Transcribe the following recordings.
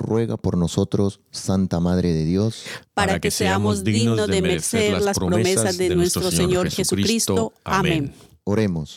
Ruega por nosotros, Santa Madre de Dios, Para que seamos dignos de merecer las promesas de nuestro Señor Jesucristo. Amén. oremos.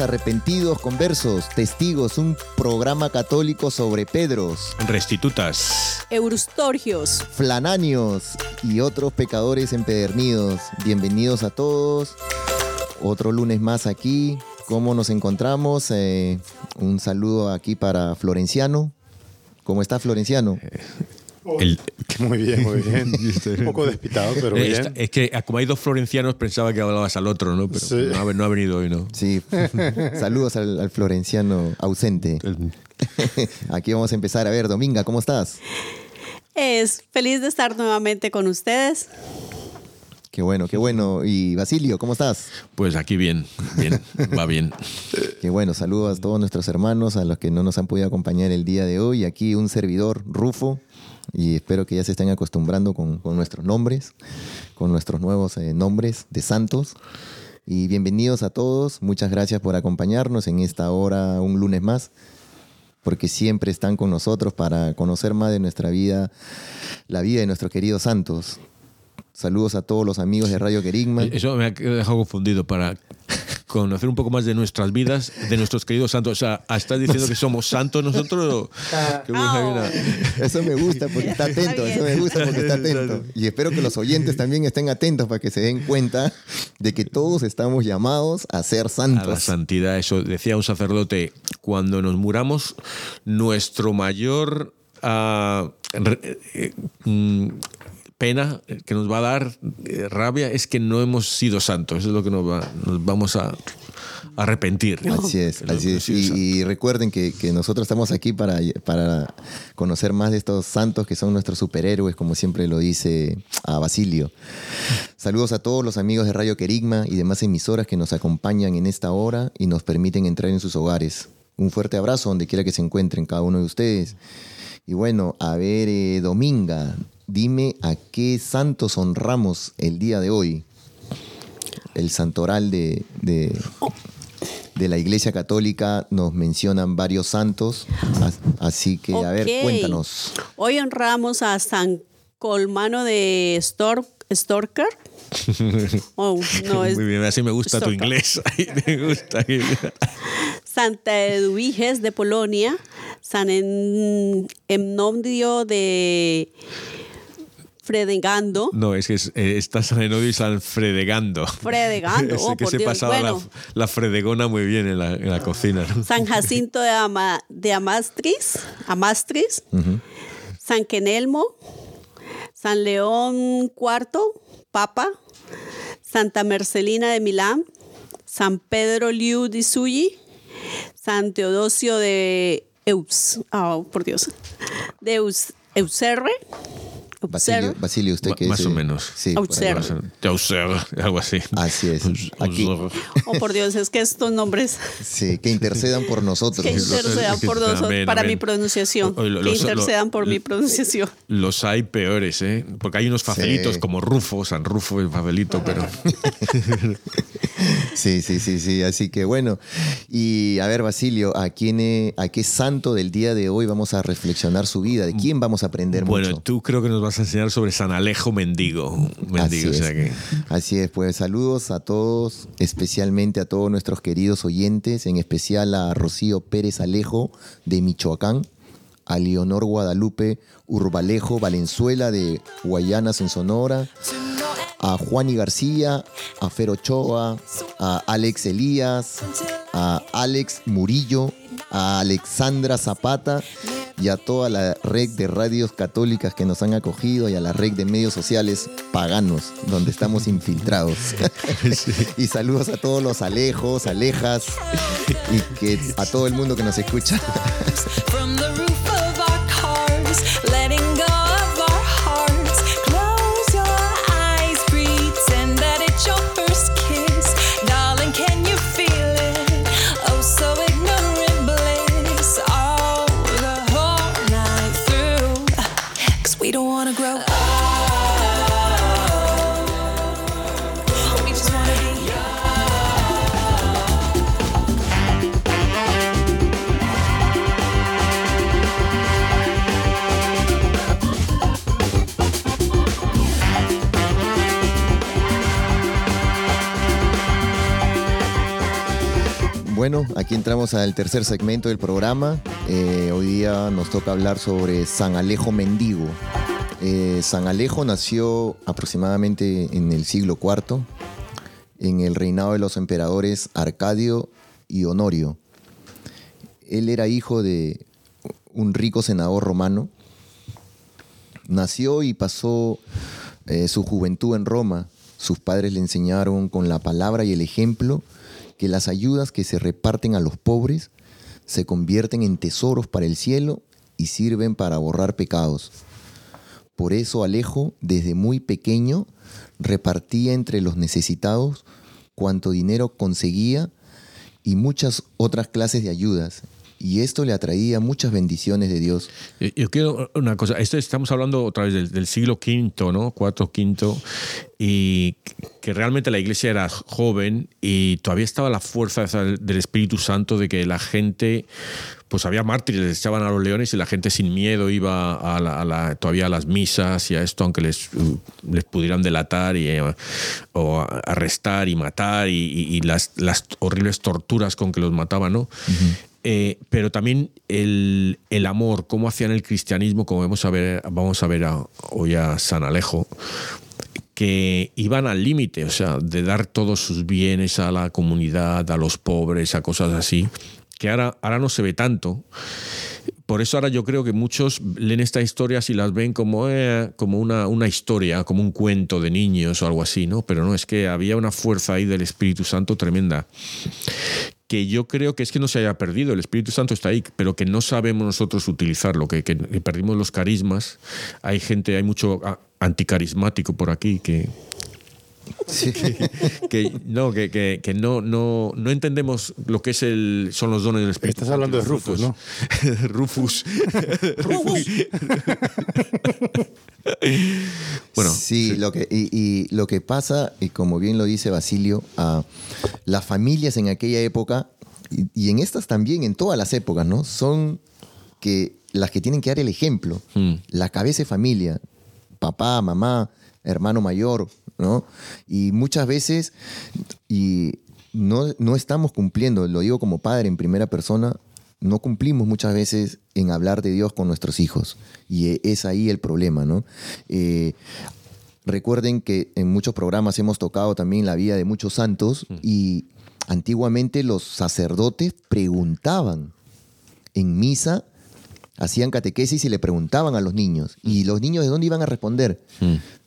Arrepentidos, conversos, testigos, un programa católico sobre Pedros, Restitutas. Eurustorgios, flananios y otros pecadores empedernidos. Bienvenidos a todos. Otro lunes más aquí. ¿Cómo nos encontramos? Eh, un saludo aquí para Florenciano. ¿Cómo está Florenciano? El- Muy bien, muy bien. Un poco despistado, pero Eh, bien. esta- es que ah, como hay dos florencianos pensaba que hablabas al otro, ¿no? Pero Sí. no, ha, no ha venido hoy, ¿no? Sí, saludos al, al Florenciano ausente. Aquí vamos a empezar. A ver, Dominga, ¿cómo estás? es feliz de estar nuevamente con ustedes. Qué bueno, qué bueno. Y Basilio, ¿cómo estás? Pues aquí bien, bien, va bien. Qué bueno, saludos a todos nuestros hermanos, a los que no nos han podido acompañar el día de hoy. Aquí un servidor, Rufo, y espero que ya se estén acostumbrando con, nuestros nombres, con nuestros nuevos eh, nombres de santos. Y bienvenidos a todos, muchas gracias por acompañarnos en esta hora, un lunes más, porque siempre están con nosotros para conocer más de nuestra vida, la vida de nuestros queridos santos. Saludos a todos los amigos de Radio Querigma. Eso me ha dejado confundido para conocer un poco más de nuestras vidas, de nuestros queridos santos. O sea, ¿estás diciendo que somos santos nosotros? o- Qué buena No. vida. Eso me gusta porque está atento, eso me gusta porque está atento. Y espero que los oyentes también estén atentos para que se den cuenta de que todos estamos llamados a ser A la santos. santidad, eso decía un sacerdote, cuando nos muramos, nuestro mayor ah, re- eh, mm, pena que nos va a dar eh, rabia es que no hemos sido santos. Eso es lo que nos, va, nos vamos a arrepentir. Así es, así es. Y, recuerden que, que nosotros estamos aquí para, para conocer más de estos santos que son nuestros superhéroes, como siempre lo dice a Basilio. Saludos a todos los amigos de Radio Querigma y demás emisoras que nos acompañan en esta hora y nos permiten entrar en sus hogares. Un fuerte abrazo donde quiera que se encuentren cada uno de ustedes. Y bueno, a ver, eh, Dominga, dime a qué santos honramos el día de hoy. El santoral de, de, de la Iglesia Católica nos mencionan varios santos, as- así que a ver, cuéntanos. Hoy honramos a San Colmano de Stor Storker. Oh, no, es Muy bien, así me gusta tu inglés. Me gusta. Santa Eduviges de Polonia, San Emnomdio de Fredegando. No, es que es, eh, está San Enodio y San Fredegando. Fredegando, Ese oh, que por se Dios. pasaba Bueno, la, la fredegona muy bien en la, en la cocina. ¿no? San Jacinto de, Ama- de Amastris, Amastris, San Kenelmo, San León IV, Papa, Santa Mercelina de Milán, San Pedro Liu di Sully, San Teodosio de Eus, ah, por Dios, de Eus, Euserre, Basilio, Basilio, usted que más es, o eh, menos. Sí, algo así. Así es. Aquí. oh por Dios, es que estos nombres Sí, que intercedan por nosotros. que intercedan por nosotros Amén, para amén. mi pronunciación, que los- lo- intercedan por mi pronunciación. Los hay peores, ¿eh? Porque hay unos facelitos Sí. como Rufo, San Rufo, el facelito, pero. Sí, sí, sí, sí. Así que bueno. Y a ver, Basilio, ¿a quién, eh, a qué santo del día de hoy vamos a reflexionar su vida? ¿De quién vamos a aprender Bueno, mucho? tú creo que nos vas a enseñar sobre San Alejo Mendigo. Mendigo, Así o sea es. que. Así es, pues saludos a todos, especialmente a todos nuestros queridos oyentes, en especial a Rocío Pérez Alejo de Michoacán, a Leonor Guadalupe Urbalejo Valenzuela de Guayanas en Sonora, a Juani García, a Fer Ochoa, a Alex Elías, a Alex Murillo, a Alexandra Zapata y a toda la red de radios católicas que nos han acogido y a la red de medios sociales paganos donde estamos infiltrados. y saludos a todos los alejos, alejas y que a todo el mundo que nos escucha. Bueno, aquí entramos al tercer segmento del programa. Eh, hoy día nos toca hablar sobre San Alejo Mendigo. Eh, San Alejo nació aproximadamente en el siglo IV, en el reinado de los emperadores Arcadio y Honorio. Él era hijo de un rico senador romano. Nació y pasó eh, su juventud en Roma. Sus padres le enseñaron con la palabra y el ejemplo que las ayudas que se reparten a los pobres se convierten en tesoros para el cielo y sirven para borrar pecados. Por eso Alejo, desde muy pequeño, repartía entre los necesitados cuanto dinero conseguía y muchas otras clases de ayudas. Y esto le atraía muchas bendiciones de Dios. Yo, yo quiero una cosa, esto estamos hablando otra vez del, del siglo V, ¿no? Cuarto, quinto, y que realmente la iglesia era joven y todavía estaba la fuerza del Espíritu Santo de que la gente, pues había mártires, les echaban a los leones y la gente sin miedo iba a la- a la- todavía a las misas y a esto, aunque les, les pudieran delatar y, o arrestar y matar y, y- y las, las horribles torturas con que los mataban, ¿no? Eh, pero también el, el amor, cómo hacían el cristianismo, como vamos a ver, vamos a ver hoy a San Alejo, que iban al límite, o sea, de dar todos sus bienes a la comunidad, a los pobres, a cosas así, que ahora, ahora no se ve tanto. Por eso ahora yo creo que muchos leen estas historias y las ven como, eh, como una, una historia, como un cuento de niños o algo así, ¿no? Pero no, es que había una fuerza ahí del Espíritu Santo tremenda que yo creo que es que no se haya perdido, el Espíritu Santo está ahí, pero que no sabemos nosotros utilizarlo, que, que perdimos los carismas. Hay gente, hay mucho anticarismático por aquí que, que no, que, que- que no, no, no entendemos lo que es el, son los dones del Espíritu. Estás hablando de Rufus, ¿no? frutos. Rufus. bueno, sí, Lo que, y, y lo que pasa, y como bien lo dice Basilio, a las familias en aquella época, y, y en estas también, en todas las épocas, ¿no? Son que las que tienen que dar el ejemplo. Mm. La cabeza de familia, papá, mamá, hermano mayor, ¿no? Y muchas veces, y no, no estamos cumpliendo, lo digo como padre en primera persona, no cumplimos muchas veces en hablar de Dios con nuestros hijos. Y e- es ahí el problema, ¿no? Eh, recuerden que en muchos programas hemos tocado también la vida de muchos santos y antiguamente los sacerdotes preguntaban en misa, hacían catequesis y le preguntaban a los niños. ¿Y los niños de dónde iban a responder?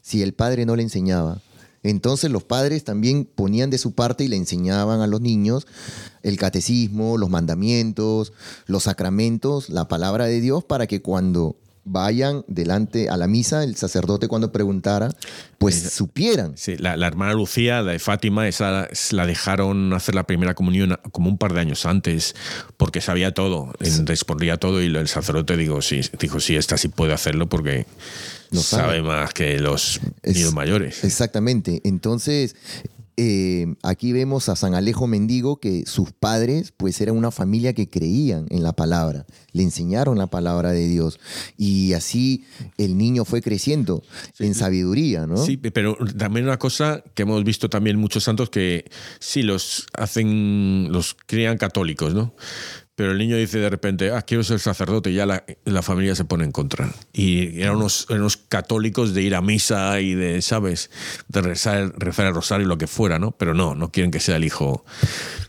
Si el padre no le enseñaba. Entonces los padres también ponían de su parte y le enseñaban a los niños el catecismo, los mandamientos, los sacramentos, la palabra de Dios, para que cuando vayan delante a la misa, el sacerdote cuando preguntara, pues supieran. Sí, la, la hermana Lucía, la de Fátima, esa la dejaron hacer la primera comunión como un par de años antes, porque sabía todo, en- respondía todo y el sacerdote digo, sí, dijo, sí, esta sí puede hacerlo porque Lo sabe. sabe más que los Es- niños mayores. Exactamente. Entonces, eh, aquí vemos a San Alejo Mendigo que sus padres pues eran una familia que creían en la palabra, le enseñaron la palabra de Dios y así el niño fue creciendo en sabiduría, ¿no? Sí, pero también una cosa que hemos visto también muchos santos que sí los hacen, los crían católicos, ¿no? Pero el niño dice de repente, ah, quiero ser sacerdote, y ya la, la familia se pone en contra. Y eran unos, unos católicos de ir a misa y de, ¿sabes? De rezar, rezar el rosario y lo que fuera, ¿no? Pero no, no quieren que sea el hijo.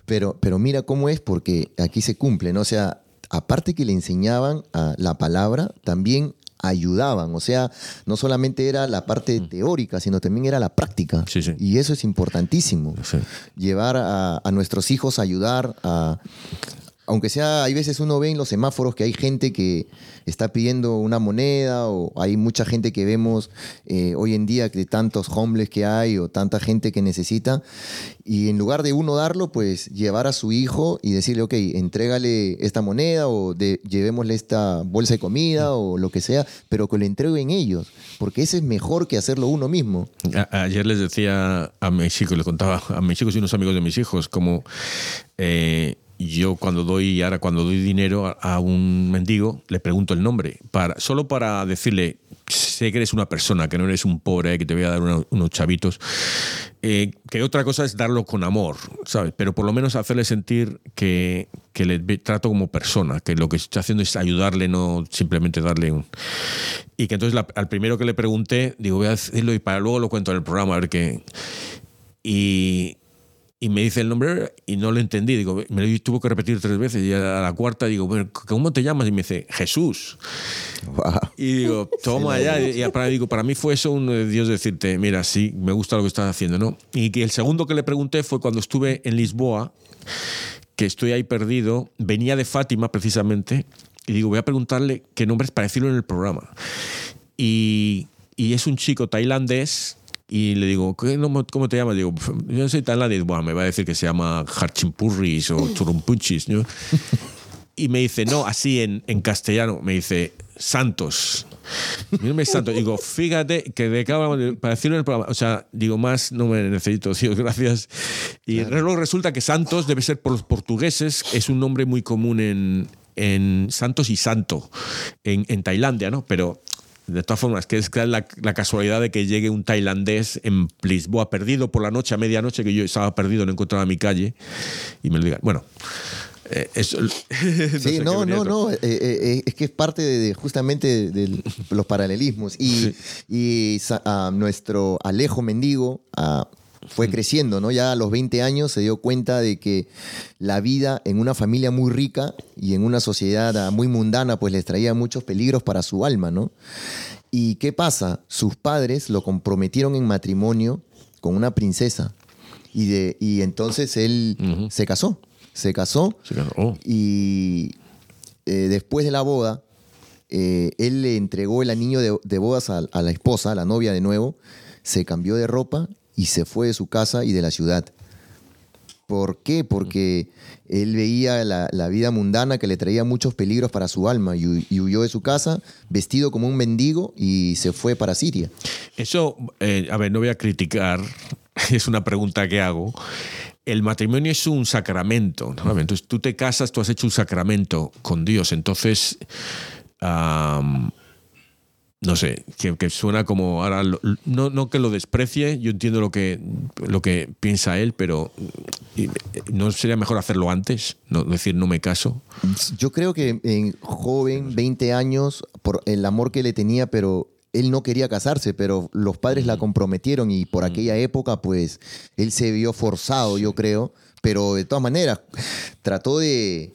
Pero, pero mira cómo es, porque aquí se cumple, ¿no? O sea, aparte que le enseñaban a la palabra, también ayudaban. O sea, no solamente era la parte teórica, sino también era la práctica. Sí, sí. Y eso es importantísimo. Sí. Llevar a, a nuestros hijos a ayudar a. Aunque sea, hay veces uno ve en los semáforos que hay gente que está pidiendo una moneda o hay mucha gente que vemos eh, hoy en día de tantos homeless que hay o tanta gente que necesita y en lugar de uno darlo, pues llevar a su hijo y decirle, ok, entrégale esta moneda o llevémosle esta bolsa de comida o lo que sea, pero que lo entreguen ellos, porque ese es mejor que hacerlo uno mismo. Ayer les decía a mis hijos, le contaba a mis hijos y unos amigos de mis hijos, como eh, yo cuando doy, ahora cuando doy dinero a, un mendigo, le pregunto el nombre, para, solo para decirle, sé que eres una persona, que no eres un pobre, que te voy a dar una- unos chavitos. Eh, que otra cosa es darlo con amor, ¿sabes? Pero por lo menos hacerle sentir que, que le trato como persona, que lo que estoy haciendo es ayudarle, no simplemente darle un... Y que entonces la- al primero que le pregunté, digo, voy a decirlo y para luego lo cuento en el programa, a ver qué... Y, y me dice el nombre y no lo entendí. Digo, me lo tuvo que repetir tres veces. Y a la cuarta digo, "Bueno, ¿cómo te llamas? Y me dice, Jesús. Wow. Y digo, toma ya. Y para, digo, para mí fue eso un eh, Dios decirte, mira, sí, me gusta lo que estás haciendo, ¿no? Y que el segundo que le pregunté fue cuando estuve en Lisboa, que estoy ahí perdido, venía de Fátima precisamente, y digo, voy a preguntarle qué nombre es para decirlo en el programa. Y, y es un chico tailandés. Y le digo, ¿qué nom- ¿cómo te llamas? Digo, yo soy tailandés. Bueno, me va a decir que se llama Harchimpurris o Churumpunchis. ¿no? Y me dice, no, así en, en castellano, me dice, Santos. Es Santos. Digo, fíjate que de cada para decirlo en el programa, o sea, digo, más no me necesito, Dios, gracias. Y luego resulta que Santos debe ser por los portugueses, es un nombre muy común en, en Santos y Santo, en, en Tailandia, ¿no? Pero de todas formas, que es la, la casualidad de que llegue un tailandés en Lisboa perdido por la noche, a medianoche, que yo estaba perdido, no encontraba mi calle, y me lo digan. Bueno, eh, eso. Sí, no, venía no, esto. no. eh, eh, es que es parte de, justamente de, los paralelismos. Y, y a nuestro Alejo Mendigo ah, fue creciendo, ¿no? Ya a los 20 años se dio cuenta de que la vida en una familia muy rica y en una sociedad ah, muy mundana, pues les traía muchos peligros para su alma, ¿no? ¿Y qué pasa? Sus padres lo comprometieron en matrimonio con una princesa. Y, de, y entonces él se casó. Se casó Se casó. Oh. y eh, después de la boda, eh, él le entregó el anillo de, de bodas a, a la esposa, a la novia de nuevo, se cambió de ropa y se fue de su casa y de la ciudad. ¿Por qué? Porque él veía la, vida mundana que le traía muchos peligros para su alma y, hu- y huyó de su casa vestido como un mendigo y se fue para Siria. Eso, eh, a ver, no voy a criticar, es una pregunta que hago. El matrimonio es un sacramento. Entonces tú te casas, tú has hecho un sacramento con Dios, entonces no sé, que, que suena como ahora lo- no, no que lo desprecie, yo entiendo lo que lo que piensa él, pero y- no sería mejor hacerlo antes, no decir no me caso. Yo creo que en joven, 20 años, por el amor que le tenía, pero él no quería casarse, pero los padres la comprometieron y por aquella época, pues, él se vio forzado, yo creo. Pero de todas maneras, trató de...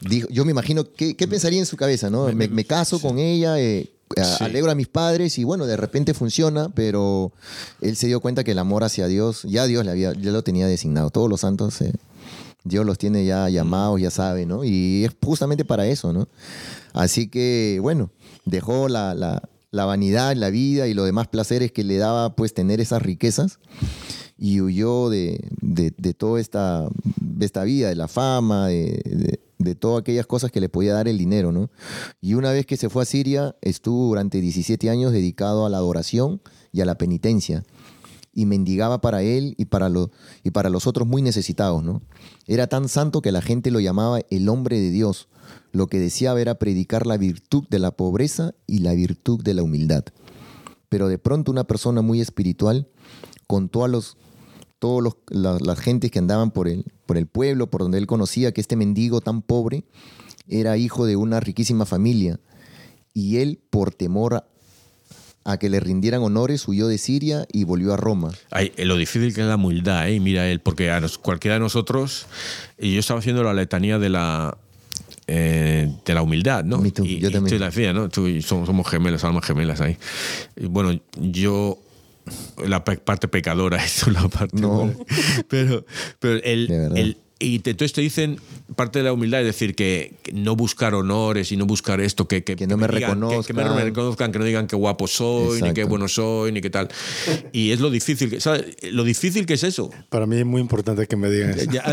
dijo- yo me imagino, ¿qué, qué pensaría en su cabeza, no? Me, me caso con ella, eh, Sí. alegro a mis padres y bueno, de repente funciona, pero él se dio cuenta que el amor hacia Dios, ya Dios le había, ya lo tenía designado. Todos los santos... eh, Dios los tiene ya llamados, ya sabe, ¿no? Y es justamente para eso, ¿no? Así que, bueno, dejó la, la- la vanidad, la vida y los demás placeres que le daba, pues, tener esas riquezas y huyó de, de, de toda esta, de esta vida, de la fama, de, de- todas aquellas cosas que le podía dar el dinero, ¿no? Y una vez que se fue a Siria, estuvo durante 17 años dedicado a la adoración y a la penitencia y mendigaba para él y para, los y para los otros muy necesitados, ¿no? Era tan santo que la gente lo llamaba el hombre de Dios. Lo que deseaba era predicar la virtud de la pobreza y la virtud de la humildad. Pero de pronto una persona muy espiritual contó a los todos los, la- las gentes que andaban por el, por el pueblo, por donde él conocía que este mendigo tan pobre era hijo de una riquísima familia. Y él, por temor a, a que le rindieran honores, huyó de Siria y volvió a Roma. Ay, eh, lo difícil que es la humildad, ¿eh? Mira él, porque a nos- cualquiera de nosotros, y yo estaba haciendo la letanía de la eh, de la humildad, ¿no? Too, y, yo y también. tú la decías, ¿no? Tú y somos, somos gemelos, almas gemelas ahí. Y bueno, yo la parte pecadora, eso la parte No. buena. pero pero el, el- y te- entonces te dicen parte de la humildad es decir que, que no buscar honores y no buscar esto que, que, Que no me digan, que- Que, me reconozcan. reconozcan, que no digan qué guapo soy, ni qué Exacto. bueno soy, ni qué tal. Y es lo difícil, que, ¿sabes? Lo difícil que es eso. Para mí es muy importante que me digan eso. Ya-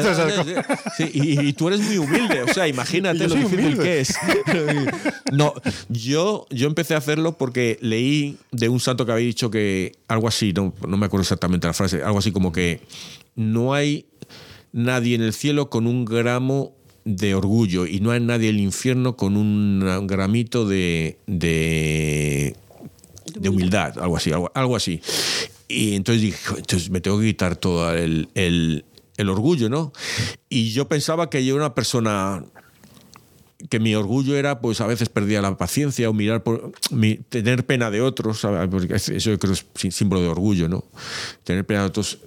sí, y, y tú eres muy humilde, o sea, imagínate lo difícil humilde. que es. No, yo, yo empecé a hacerlo porque leí de un santo que había dicho que algo así, no, no me acuerdo exactamente la frase, algo así como que no hay nadie en el cielo con un gramo de orgullo y no hay nadie en el infierno con un, gramito de, de, de humildad, algo así, algo, algo así. Y entonces dije, "Jo, entonces me tengo que quitar todo el, el- el orgullo, ¿no? Y yo pensaba que yo era una persona que mi orgullo era, pues a veces perdía la paciencia o mirar por mi- tener pena de otros, ¿sabes? porque eso yo creo es sí- símbolo de orgullo, ¿no? Tener pena de otros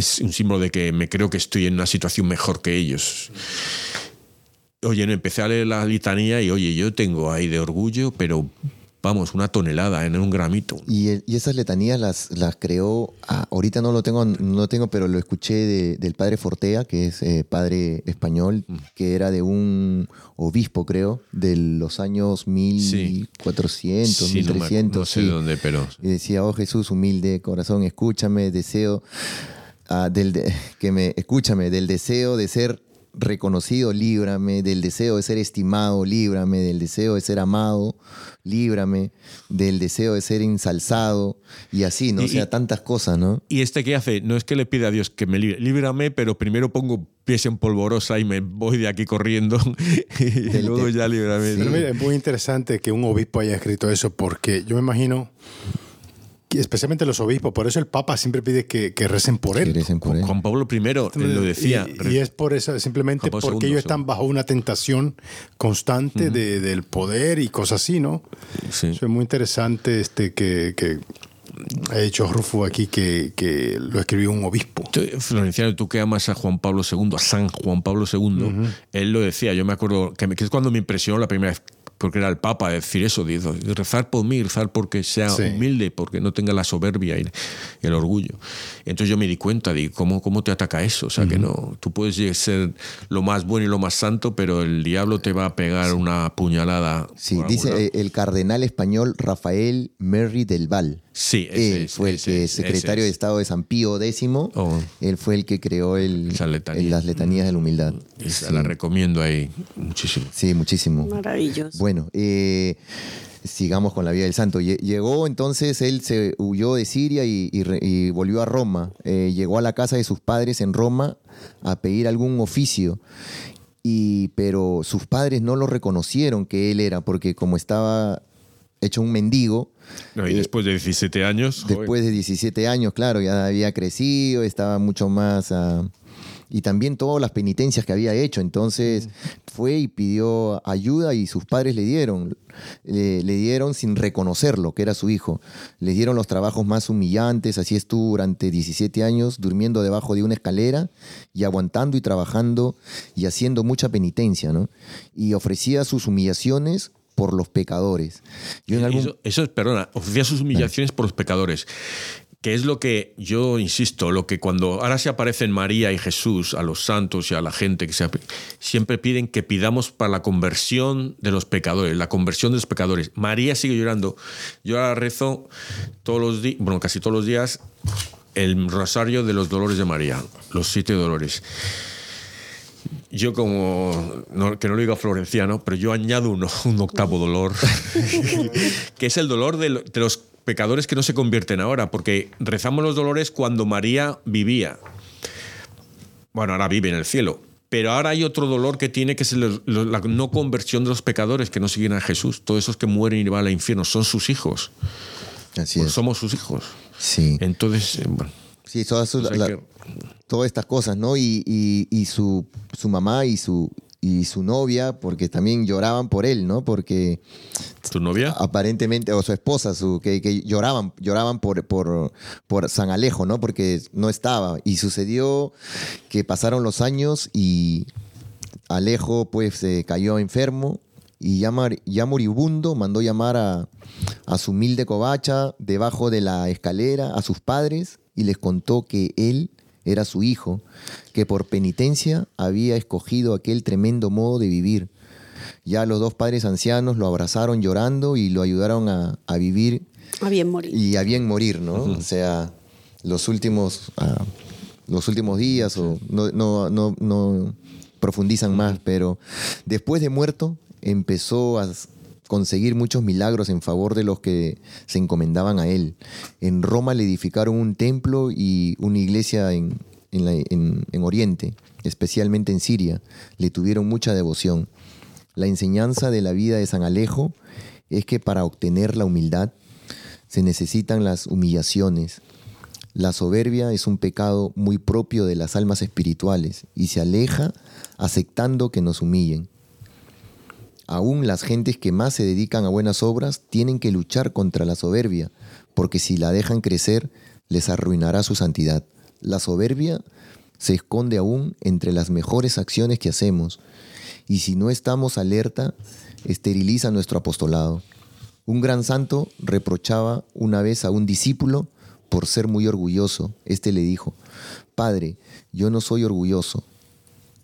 es un símbolo de que me creo que estoy en una situación mejor que ellos. Oye, no, empecé a leer la litanía y oye, yo tengo ahí de orgullo, pero vamos, una tonelada en un gramito. Y, y esas letanías las, las creó, ah, ahorita no lo tengo, no lo tengo, pero lo escuché de- del padre Fortea, que es eh, padre español, que era de un obispo, creo, de los años 1400, Sí, no, me- 1300. no sé sí. de dónde, pero Y decía, oh Jesús, humilde corazón, escúchame, deseo, ah, del de- que me, escúchame, del deseo de ser reconocido, líbrame, del deseo de ser estimado, líbrame, del deseo de ser amado, líbrame, del deseo de ser ensalzado, y así, ¿no? Y- o sea, tantas cosas, ¿no? ¿Y este qué hace? No es que le pida a Dios que me libre, líbrame, pero primero pongo pies en polvorosa y me voy de aquí corriendo y Del- luego ya líbrame. Pero mira, es muy interesante que un obispo haya escrito eso porque yo me imagino, que especialmente los obispos, por eso el Papa siempre pide que, que recen por él. Que recen por él. Juan Pablo I lo decía. Y, y es por eso, simplemente porque ellos están bajo una tentación constante de- del poder y cosas así, ¿no? Sí. Eso es muy interesante este, que, que ha hecho Rufo aquí, que, que lo escribió un obispo. Tú, Florenciano, tú que amas a Juan Pablo II, a San Juan Pablo II, él lo decía, yo me acuerdo, que, me- que es cuando me impresionó la primera vez, porque era el Papa, decir eso, dice, rezar por mí, rezar porque sea Sí. humilde, porque no tenga la soberbia y el orgullo. Entonces yo me di cuenta, digo, ¿cómo, cómo te ataca eso? O sea, que no, tú puedes ser lo más bueno y lo más santo, pero el diablo te va a pegar una puñalada. Sí, dice el cardenal español Rafael Merry del Val. Sí, ese Él es, fue el que es, secretario ese de es. Estado de San Pío X. Oh. Él fue el que creó el, Esa letanía. el- las letanías de la humildad. Esa La recomiendo ahí muchísimo. Sí, muchísimo. Maravilloso. Bueno, eh, sigamos con la vida del santo. Lle- Llegó entonces, él se huyó de Siria y, y re- y volvió a Roma. Eh, llegó a la casa de sus padres en Roma a pedir algún oficio. Y, pero sus padres no lo reconocieron que él era, porque como estaba hecho un mendigo. No, y Eh, después de 17 años. joder. Después de 17 años, claro, ya había crecido, estaba mucho más... ah, y también todas las penitencias que había hecho. Entonces fue y pidió ayuda y sus padres le dieron. Le, le dieron sin reconocerlo, que era su hijo. Le dieron los trabajos más humillantes. Así estuvo durante 17 años durmiendo debajo de una escalera y aguantando y trabajando y haciendo mucha penitencia, ¿no? Y ofrecía sus humillaciones por los pecadores. Yo en algún... Eso, eso es, perdona, ofrecía sus humillaciones por los pecadores. Que es lo que yo insisto, lo que cuando ahora se aparecen María y Jesús a los santos y a la gente que se, siempre piden que pidamos para la conversión de los pecadores, la conversión de los pecadores. María sigue llorando. Yo ahora rezo todos los días, bueno, casi todos los días, el rosario de los dolores de María, los siete dolores. Yo como, no- que no lo diga florenciano, pero yo añado uno, un octavo dolor, que es el dolor de, lo- de los pecadores que no se convierten ahora, porque rezamos los dolores cuando María vivía. Bueno, ahora vive en el cielo. Pero ahora hay otro dolor que tiene, que es la no conversión de los pecadores que no siguen a Jesús. Todos esos que mueren y van al infierno son sus hijos. Así Pues es. somos sus hijos. Sí. Entonces, eh, bueno, Sí, todas, sus- pues hay la- que- todas estas cosas, ¿no? Y, y- y su, su mamá y su, y su novia, porque también lloraban por él, ¿no? Porque ¿tu novia? aparentemente, o su esposa, su, que, que lloraban, lloraban por, por, por San Alejo, ¿no? Porque no estaba. Y sucedió que pasaron los años y Alejo pues se cayó enfermo y ya, mar- ya moribundo mandó llamar a, a su humilde covacha debajo de la escalera a sus padres y les contó que él era su hijo, que por penitencia había escogido aquel tremendo modo de vivir. Ya los dos padres ancianos lo abrazaron llorando y lo ayudaron a, a vivir A bien morir. y a bien morir, ¿no? O sea, los últimos, ah, los últimos días o no, no, no, no profundizan más, pero después de muerto empezó a conseguir muchos milagros en favor de los que se encomendaban a él. En Roma le edificaron un templo y una iglesia en, en, en Oriente, especialmente en Siria. Le tuvieron mucha devoción. La enseñanza de la vida de San Alejo es que para obtener la humildad se necesitan las humillaciones. La soberbia es un pecado muy propio de las almas espirituales y se aleja aceptando que nos humillen. Aún las gentes que más se dedican a buenas obras tienen que luchar contra la soberbia, porque si la dejan crecer, les arruinará su santidad. La soberbia se esconde aún entre las mejores acciones que hacemos, y si no estamos alerta, esteriliza nuestro apostolado. Un gran santo reprochaba una vez a un discípulo por ser muy orgulloso. Este le dijo, Padre, yo no soy orgulloso.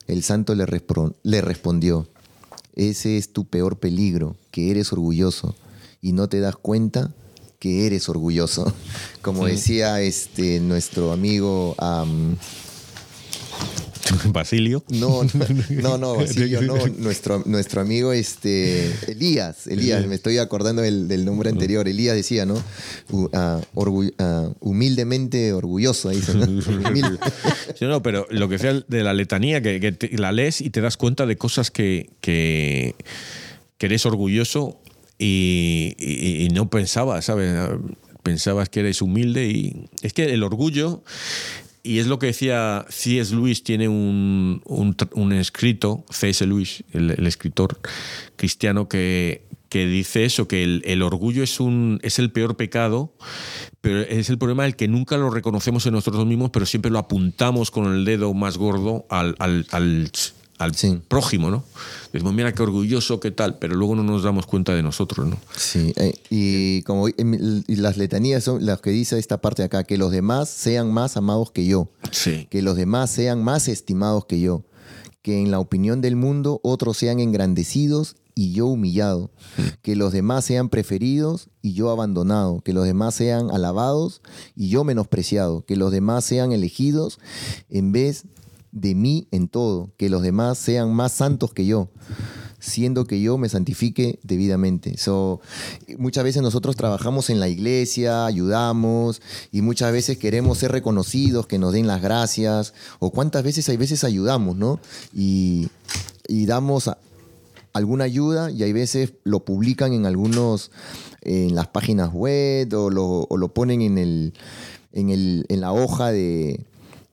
El santo le, le respondió, ese es tu peor peligro, que eres orgulloso y no te das cuenta que eres orgulloso. Como decía este, nuestro amigo... am, Basilio. no, no, no, no, Basilio, no, nuestro, nuestro amigo este, Elías, Elías, me estoy acordando del, del nombre anterior, Elías decía, ¿no? Ah, ah, humildemente orgulloso, dice, ¿no? Humilde. Sí, no, pero lo que sea de la letanía, que, que te- la lees y te das cuenta de cosas que, que, que eres orgulloso y, y- y no pensabas, ¿sabes? Pensabas que eres humilde y es que el orgullo, y es lo que decía C.S. Lewis, tiene un, un, escrito, C.S. Lewis, el, el escritor cristiano, que, que dice eso, que el, orgullo es, un, es el peor pecado, pero es el problema el que nunca lo reconocemos en nosotros mismos, pero siempre lo apuntamos con el dedo más gordo al, al, al Sí. prójimo, ¿no? Decimos, mira qué orgulloso, qué tal, pero luego no nos damos cuenta de nosotros, ¿no? Sí, eh, y como y las letanías son las que dice esta parte de acá, que los demás sean más amados que yo, Sí. que los demás sean más estimados que yo, que en la opinión del mundo otros sean engrandecidos y yo humillado, que los demás sean preferidos y yo abandonado, que los demás sean alabados y yo menospreciado, que los demás sean elegidos en vez de mí en todo, que los demás sean más santos que yo, siendo que yo me santifique debidamente. So, muchas veces nosotros trabajamos en la iglesia, ayudamos y muchas veces queremos ser reconocidos, que nos den las gracias, o cuántas veces hay veces ayudamos, ¿no? Y, y damos alguna ayuda y hay veces lo publican en algunos, en las páginas web o lo, o lo ponen en, el, en, el, en la hoja de,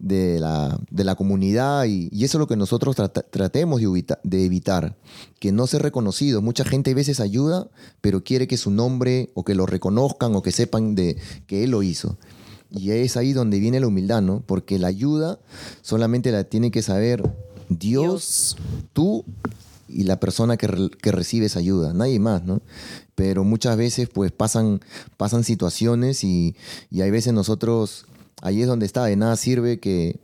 de, la, de la comunidad y, y eso es lo que nosotros tratemos de, evita- de evitar, que no ser reconocido. Mucha gente a veces ayuda, pero quiere que su nombre o que lo reconozcan o que sepan de que él lo hizo. Y es ahí donde viene la humildad, ¿no? Porque la ayuda solamente la tiene que saber Dios, tú y la persona que, re- que recibe esa ayuda, nadie más, ¿no? Pero muchas veces pues pasan, pasan situaciones y, y hay veces nosotros, ahí es donde está, de nada sirve que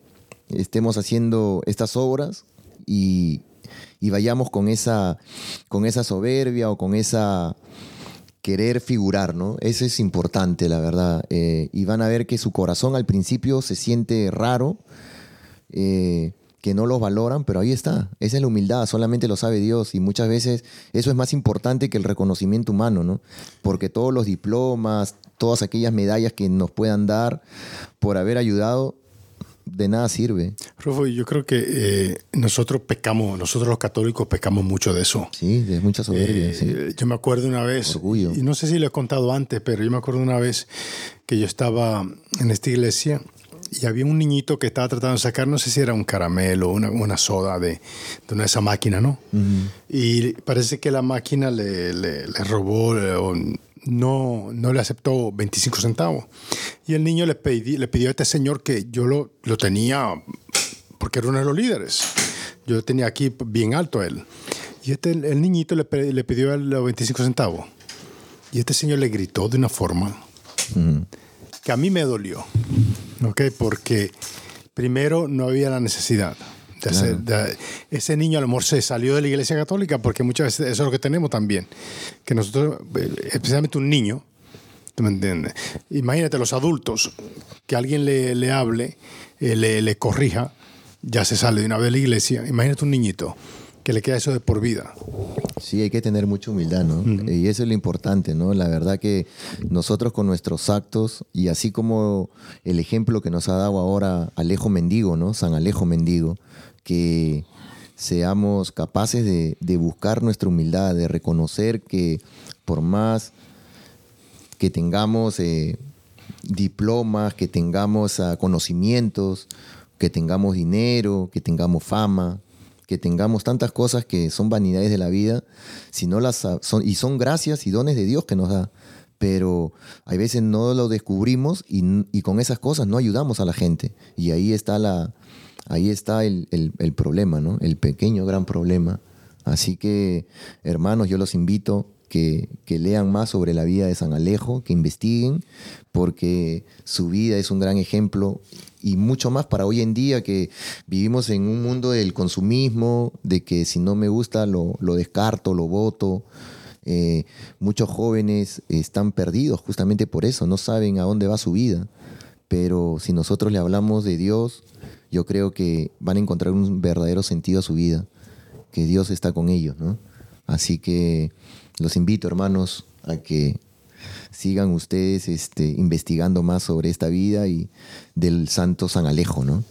estemos haciendo estas obras y, y vayamos con esa, con esa soberbia o con esa querer figurar, ¿no? Eso es importante, la verdad. Eh, y van a ver que su corazón al principio se siente raro, eh, que no los valoran, pero ahí está. Esa es la humildad, solamente lo sabe Dios. Y muchas veces eso es más importante que el reconocimiento humano, ¿no? Porque todos los diplomas, todas aquellas medallas que nos puedan dar por haber ayudado, de nada sirve. Rufo, yo creo que eh, nosotros pecamos, nosotros los católicos pecamos mucho de eso. Sí, de mucha soberbia. Eh, sí. Yo me acuerdo una vez, Orgullo. y no sé si lo he contado antes, pero yo me acuerdo una vez que yo estaba en esta iglesia y había un niñito que estaba tratando de sacar, no sé si era un caramelo o una, una soda de, de una de esa máquina, ¿no? Y parece que la máquina le, le- le robó eh, o no, no le aceptó 25 centavos. Y el niño le, pedí- le pidió a este señor que yo lo, lo tenía porque era uno de los líderes. Yo lo tenía aquí bien alto a él. Y este, el niñito le, le pidió los 25 centavos. Y este señor le gritó de una forma que a mí me dolió. ¿Ok? Porque primero no había la necesidad. De hacer- de- ese niño a lo mejor se salió de la iglesia católica porque muchas veces eso es lo que tenemos también. Que nosotros, eh, especialmente un niño, ¿tú me entiendes? Imagínate los adultos, que alguien le, le hable, eh, le, le corrija, ya se sale de una vez de la iglesia. Imagínate un niñito que le queda eso de por vida. Sí, hay que tener mucha humildad, ¿no? Y eso es lo importante, ¿no? La verdad que nosotros con nuestros actos, y así como el ejemplo que nos ha dado ahora Alejo Mendigo, ¿no? San Alejo Mendigo, que seamos capaces de, de buscar nuestra humildad, de reconocer que por más que tengamos eh, diplomas, que tengamos ah, conocimientos, que tengamos dinero, que tengamos fama, que tengamos tantas cosas que son vanidades de la vida, si no las son, y son gracias y dones de Dios que nos da. Pero hay veces no lo descubrimos y, y con esas cosas no ayudamos a la gente. Y ahí está la, ahí está el, el- el problema, ¿no? El pequeño gran problema. Así que, hermanos, yo los invito que, que lean más sobre la vida de San Alejo, que investiguen, porque su vida es un gran ejemplo y mucho más para hoy en día que vivimos en un mundo del consumismo, de que si no me gusta lo, lo descarto, lo voto. Eh, muchos jóvenes están perdidos justamente por eso, no saben a dónde va su vida. Pero si nosotros le hablamos de Dios, yo creo que van a encontrar un verdadero sentido a su vida, que Dios está con ellos, ¿no? Así que los invito, hermanos, a que sigan ustedes este, investigando más sobre esta vida y del santo San Alejo, ¿no?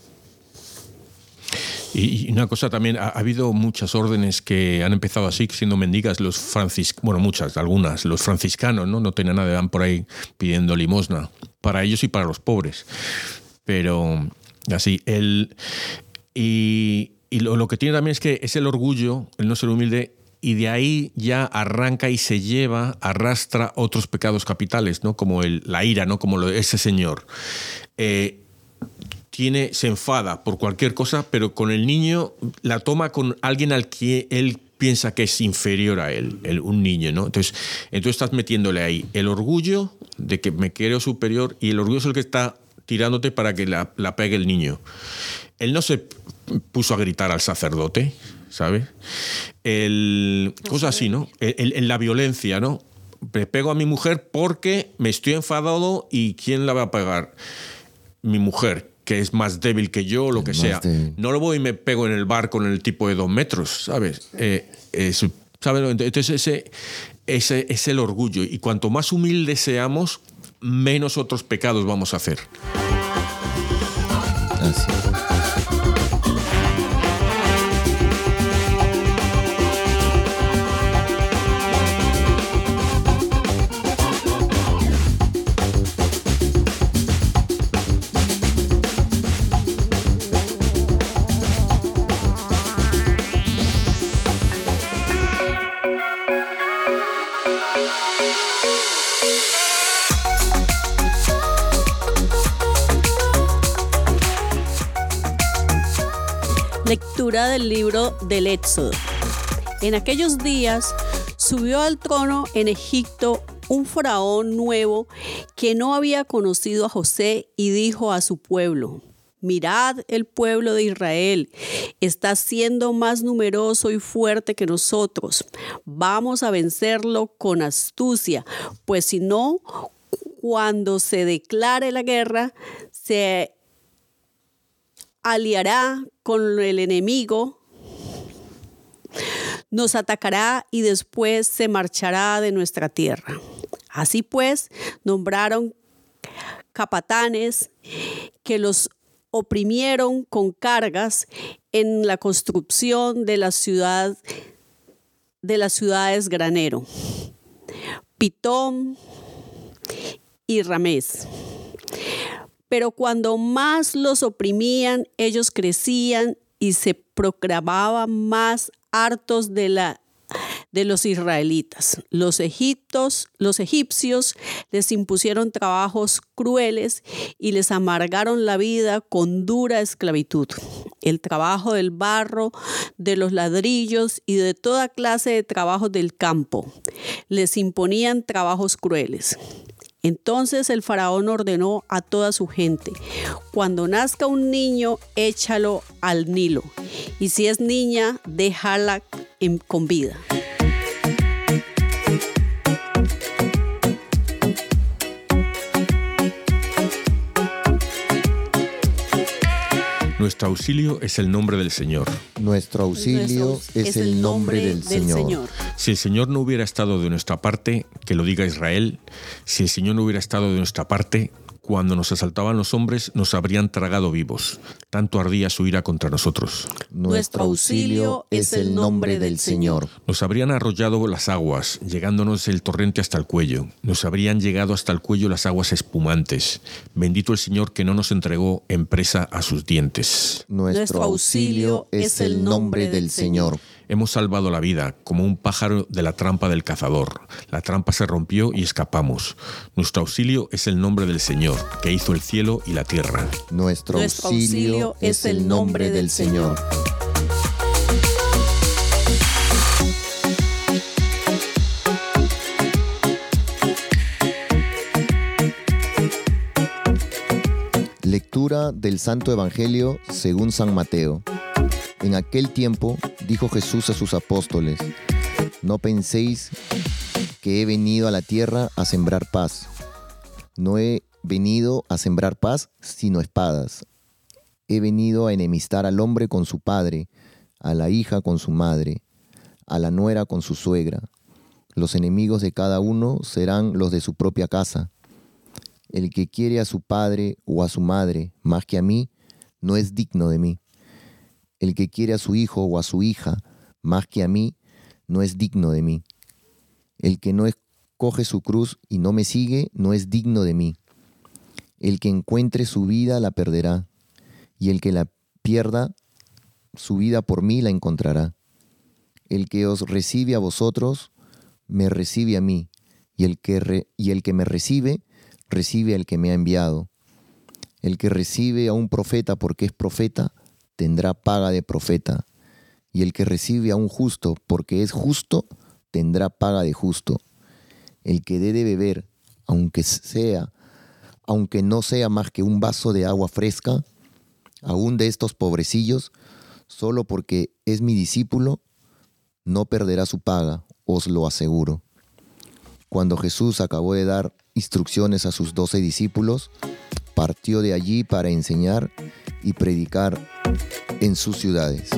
Y una cosa también, ha, ha habido muchas órdenes que han empezado así, siendo mendigas, los franciscanos, bueno, muchas, algunas, los franciscanos, ¿no? No tenían nada, van por ahí pidiendo limosna, para ellos y para los pobres. Pero así, el... Y, y lo, lo que tiene también es que es el orgullo, el no ser humilde, y de ahí ya arranca y se lleva, arrastra otros pecados capitales, ¿no? Como el, la ira, ¿no? Como lo ese señor. Eh, tiene, se enfada por cualquier cosa, pero con el niño la toma con alguien al que él piensa que es inferior a él, el- un niño, ¿no? Entonces, entonces estás metiéndole ahí el orgullo de que me creo superior y el orgullo es el que está tirándote para que la, la pegue el niño. Él no se puso a gritar al sacerdote, ¿sabes? El, cosas así, ¿no? En, en la violencia, ¿no? Me pego a mi mujer porque me estoy enfadado y ¿quién la va a pegar? mi mujer, que es más débil que yo, lo que sea. débil. No lo voy y me pego en el bar con el tipo de dos metros, ¿sabes? Eh, es- ¿sabes? Entonces ese, ese es el orgullo. Y cuanto más humildes seamos, menos otros pecados vamos a hacer. Así Del libro del Éxodo. En aquellos días subió al trono en Egipto un faraón nuevo que no había conocido a José y dijo a su pueblo, Mirad el pueblo de Israel, está siendo más numeroso y fuerte que nosotros. Vamos a vencerlo con astucia, pues si no, cuando se declare la guerra, se aliará con el enemigo, nos atacará y después se marchará de nuestra tierra. Así pues, nombraron capatanes que los oprimieron con cargas en la construcción de la ciudad de las ciudades granero, Pitón y Ramés. Pero cuando más los oprimían, ellos crecían y se proclamaban más hartos de la de los israelitas. Los egiptos, los egipcios les impusieron trabajos crueles y les amargaron la vida con dura esclavitud. El trabajo del barro, de los ladrillos y de toda clase de trabajos del campo. Les imponían trabajos crueles. Entonces el faraón ordenó a toda su gente, cuando nazca un niño, échalo al Nilo, y si es niña, déjala en, con vida. Nuestro auxilio es el nombre del Señor. Nuestro auxilio es, el nombre, del, Señor. Si el Señor no hubiera estado de nuestra parte, que lo diga Israel, si el Señor no hubiera estado de nuestra parte, cuando nos asaltaban los hombres, nos habrían tragado vivos. Tanto ardía su ira contra nosotros. Nuestro auxilio es el nombre del Señor. Nos habrían arrollado las aguas, llegándonos el torrente hasta el cuello. Nos habrían llegado hasta el cuello las aguas espumantes. Bendito el Señor que no nos entregó en presa a sus dientes. Nuestro auxilio es el nombre del Señor. Hemos salvado la vida como un pájaro de la trampa del cazador. La trampa se rompió y escapamos. Nuestro auxilio es el nombre del Señor, que hizo el cielo y la tierra. Nuestro, auxilio, es el nombre del Señor. Lectura del Santo Evangelio según San Mateo. En aquel tiempo dijo Jesús a sus apóstoles, no penséis que he venido a la tierra a sembrar paz. No he venido a sembrar paz, sino espadas. He venido a enemistar al hombre con su padre, a la hija con su madre, a la nuera con su suegra. Los enemigos de cada uno serán los de su propia casa. El que quiere a su padre o a su madre más que a mí, no es digno de mí. El que quiere a su hijo o a su hija más que a mí, no es digno de mí. El que no escoge su cruz y no me sigue, no es digno de mí. El que encuentre su vida la perderá, y el que la pierda, su vida por mí la encontrará. El que os recibe a vosotros, me recibe a mí, y el que, y el que me recibe, recibe al que me ha enviado. El que recibe a un profeta porque es profeta, tendrá paga de profeta, y el que recibe a un justo porque es justo, tendrá paga de justo. El que dé de beber, aunque sea, aunque no sea más que un vaso de agua fresca, aún de estos pobrecillos, solo porque es mi discípulo, no perderá su paga, os lo aseguro. Cuando Jesús acabó de dar instrucciones a sus doce discípulos, partió de allí para enseñar y predicar en sus ciudades.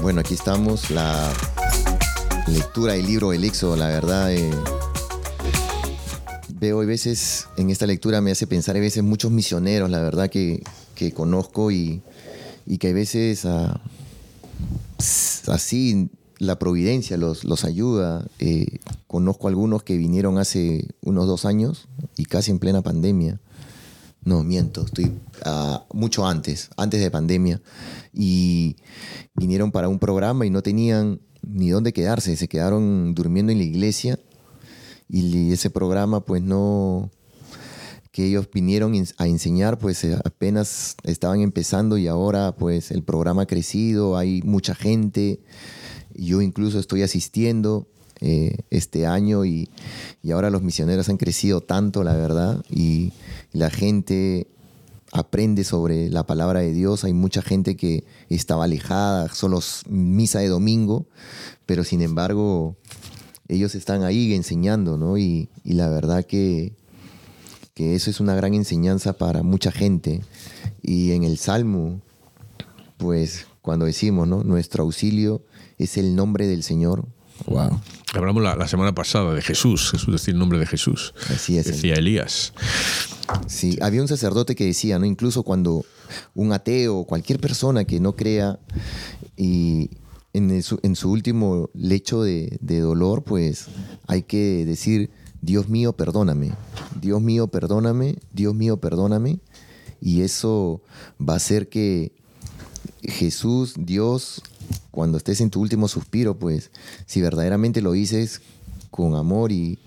Bueno, aquí estamos, la lectura del libro El Éxodo, la verdad. Eh, veo a veces, en esta lectura me hace pensar a veces muchos misioneros, la verdad, que, que conozco y, y, que a veces así la providencia los, los ayuda. Eh, conozco algunos que vinieron hace unos dos años y casi en plena pandemia. No, miento, estoy ah, mucho antes, antes de pandemia. Y vinieron para un programa y no tenían ni dónde quedarse, se quedaron durmiendo en la iglesia. Y ese programa, pues no, que ellos vinieron a enseñar, pues eh, apenas estaban empezando y ahora pues el programa ha crecido, hay mucha gente, yo incluso estoy asistiendo eh, este año y, y, ahora los misioneros han crecido tanto, la verdad, y la gente aprende sobre la palabra de Dios. Hay mucha gente que estaba alejada, solo misa de domingo, pero sin embargo ellos están ahí enseñando, ¿no? Y, y la verdad que, que, eso es una gran enseñanza para mucha gente. Y en el Salmo, pues cuando decimos, ¿no? Nuestro auxilio es el nombre del Señor. Wow. Hablamos la, la, semana pasada de Jesús, Jesús decía el nombre de Jesús. Así es. Decía Elías. Sí, había un sacerdote que decía, ¿no? Incluso cuando un ateo, cualquier persona que no crea y en, su, en su último lecho de, de, dolor, pues hay que decir, Dios mío, perdóname. Dios mío, perdóname. Dios mío, perdóname. Y eso va a hacer que Jesús, Dios, cuando estés en tu último suspiro, pues si verdaderamente lo dices con amor y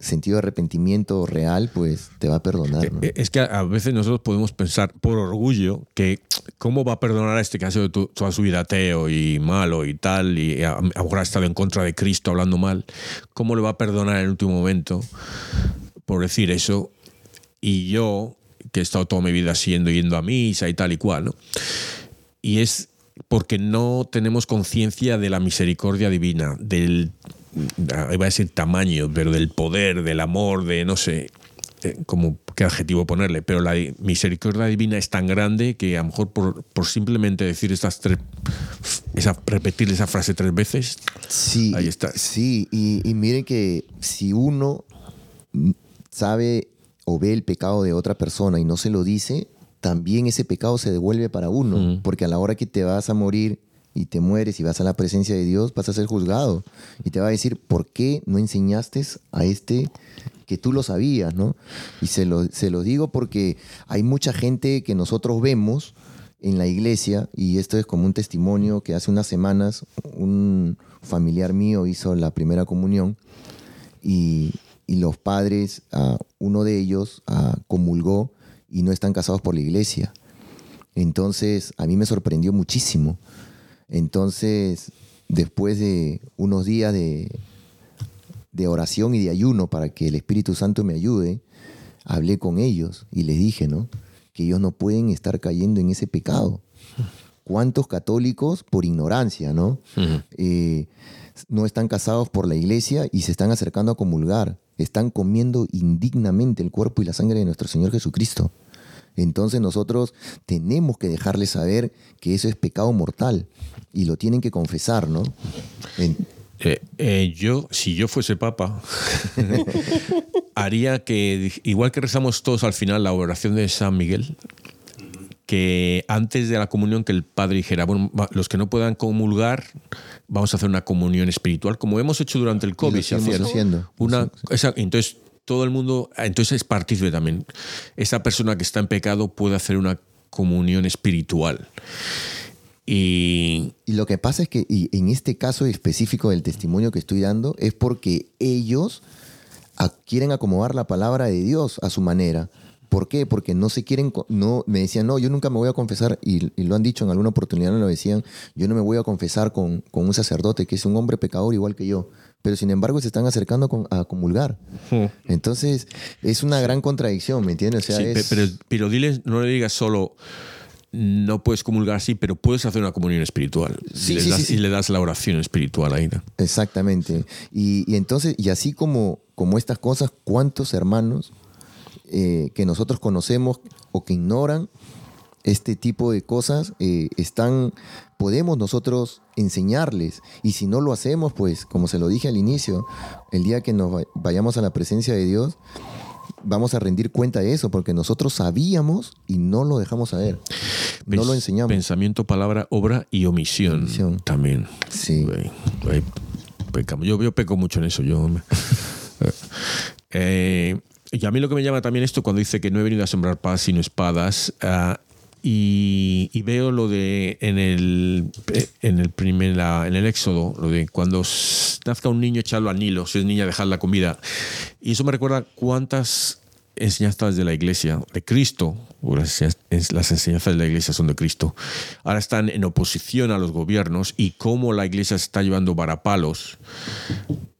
sentido de arrepentimiento real, pues te va a perdonar. ¿no? Es que a veces nosotros podemos pensar por orgullo que cómo va a perdonar a este caso de toda su vida ateo y malo y tal, y ahora ha estado en contra de Cristo hablando mal, ¿cómo le va a perdonar en el último momento por decir eso? Y yo, que he estado toda mi vida siendo yendo a misa y tal y cual, ¿no? Y es porque no tenemos conciencia de la misericordia divina, del iba a decir tamaño, pero del poder, del amor, de no sé como qué adjetivo ponerle, pero la misericordia divina es tan grande que a lo mejor por, por simplemente decir estas tres, esa, repetir esa frase tres veces, sí, ahí está. Sí, y, y miren que si uno sabe o ve el pecado de otra persona y no se lo dice, también ese pecado se devuelve para uno, mm. porque a la hora que te vas a morir y te mueres y vas a la presencia de Dios, vas a ser juzgado. Y te va a decir, ¿por qué no enseñaste a este que tú lo sabías, ¿no? Y se lo, se lo digo porque hay mucha gente que nosotros vemos en la iglesia, y esto es como un testimonio que hace unas semanas un familiar mío hizo la primera comunión y, y los padres, uh, uno de ellos comulgó y no están casados por la iglesia. Entonces, a mí me sorprendió muchísimo entonces, después de unos días de, de oración y de ayuno para que el Espíritu Santo me ayude, hablé con ellos y les dije, ¿no? Que ellos no pueden estar cayendo en ese pecado. ¿Cuántos católicos por ignorancia, ¿no? eh, no están casados por la iglesia y se están acercando a comulgar. Están comiendo indignamente el cuerpo y la sangre de nuestro Señor Jesucristo. Entonces nosotros tenemos que dejarles saber que eso es pecado mortal y lo tienen que confesar, ¿no? En... Eh, eh, yo, si yo fuese papa, haría que, igual que rezamos todos al final la oración de San Miguel, que antes de la comunión que el padre dijera, bueno, los que no puedan comulgar, vamos a hacer una comunión espiritual, como hemos hecho durante el COVID. Se haciendo. Una, esa, entonces, todo el mundo, entonces es partícipe también. Esa persona que está en pecado puede hacer una comunión espiritual. Y, lo que pasa es que en este caso específico del testimonio que estoy dando es porque ellos quieren acomodar la palabra de Dios a su manera. ¿Por qué? Porque no se quieren, no, me decían, no, yo nunca me voy a confesar, y, y lo han dicho en alguna oportunidad, me lo decían, yo no me voy a confesar con, con, un sacerdote que es un hombre pecador igual que yo, pero sin embargo se están acercando a, a comulgar. Hmm. Entonces, es una gran contradicción, ¿me entiendes? O sea, sí, es... pero, pero dile, no le digas solo no puedes comulgar así, pero puedes hacer una comunión espiritual. Sí, le sí, das, sí, sí. Y le das la oración espiritual ahí. ¿no? Exactamente. Y, y, entonces, y así como, como estas cosas, ¿cuántos hermanos eh, que nosotros conocemos o que ignoran este tipo de cosas eh, están, podemos nosotros enseñarles? Y si no lo hacemos, pues, como se lo dije al inicio, el día que nos vayamos a la presencia de Dios, vamos a rendir cuenta de eso, porque nosotros sabíamos y no lo dejamos saber. No lo enseñamos. Pensamiento, palabra, obra y omisión. Omisión. También. Sí. Ahí- ahí pecamos. Yo, yo peco mucho en eso. Yo, eh, y a mí lo que me llama también esto cuando dice que no he venido a sembrar paz sino espadas, ah, y, veo lo de en el en el primer la- en el éxodo lo de cuando nazca un niño echarlo al Nilo si es niña dejar la comida. Y eso me recuerda cuántas enseñanzas de la iglesia de Cristo o las, las enseñanzas de la iglesia son de Cristo. Ahora están en oposición a los gobiernos y cómo la iglesia se está llevando varapalos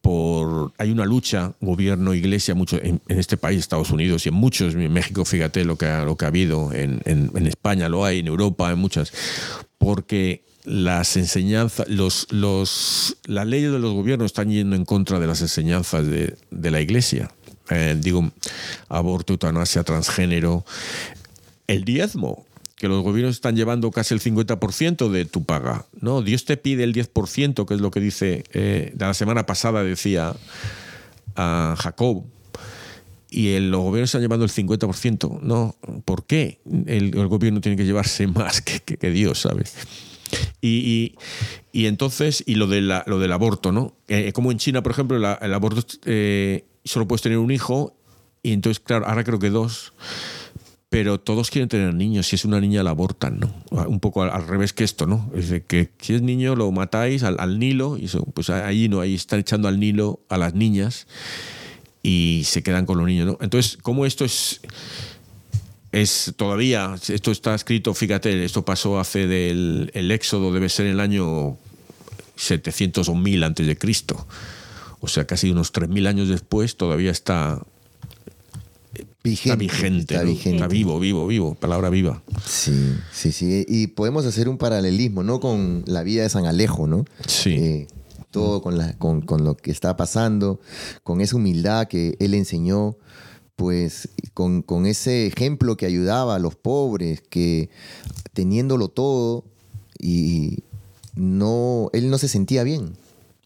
por hay una lucha gobierno iglesia mucho en, en este país Estados Unidos y en muchos en México fíjate lo que ha, lo que ha habido en, en- España lo hay en Europa en muchas porque las enseñanzas los los las leyes de los gobiernos están yendo en contra de las enseñanzas de, de la iglesia. Eh, digo aborto eutanasia transgénero el diezmo, que los gobiernos están llevando casi el 50% de tu paga. No, Dios te pide el 10%, que es lo que dice, eh, la semana pasada decía a Jacob, y el- los gobiernos están llevando el 50%. No, ¿por qué el, gobierno tiene que llevarse más que, que- Dios, ¿sabes? Y, y- entonces, y lo, de la- lo del aborto, ¿no? Eh, como en China, por ejemplo, el aborto eh, solo puedes tener un hijo, y entonces, claro, ahora creo que dos pero todos quieren tener niños. Si es una niña, la abortan, ¿no? Un poco al, revés que esto, ¿no? Es de que si es niño, lo matáis al, Nilo, y pues ahí no, ahí están echando al Nilo a las niñas y se quedan con los niños, ¿no? Entonces, ¿cómo esto es.? Es todavía, esto está escrito, fíjate, esto pasó hace del el éxodo, debe ser el año 700 o 1000 antes de Cristo. O sea, casi unos 3000 años después todavía está, está vigente, Está vigente. Está vivo, vivo, vivo, palabra viva. Sí, sí, sí. Y podemos hacer un paralelismo, ¿no? Con la vida de San Alejo, ¿no? Sí. Eh, todo con, la, con, con lo que está pasando, con esa humildad que él enseñó, pues con, con ese ejemplo que ayudaba a los pobres, que teniéndolo todo, y no, él no se sentía bien.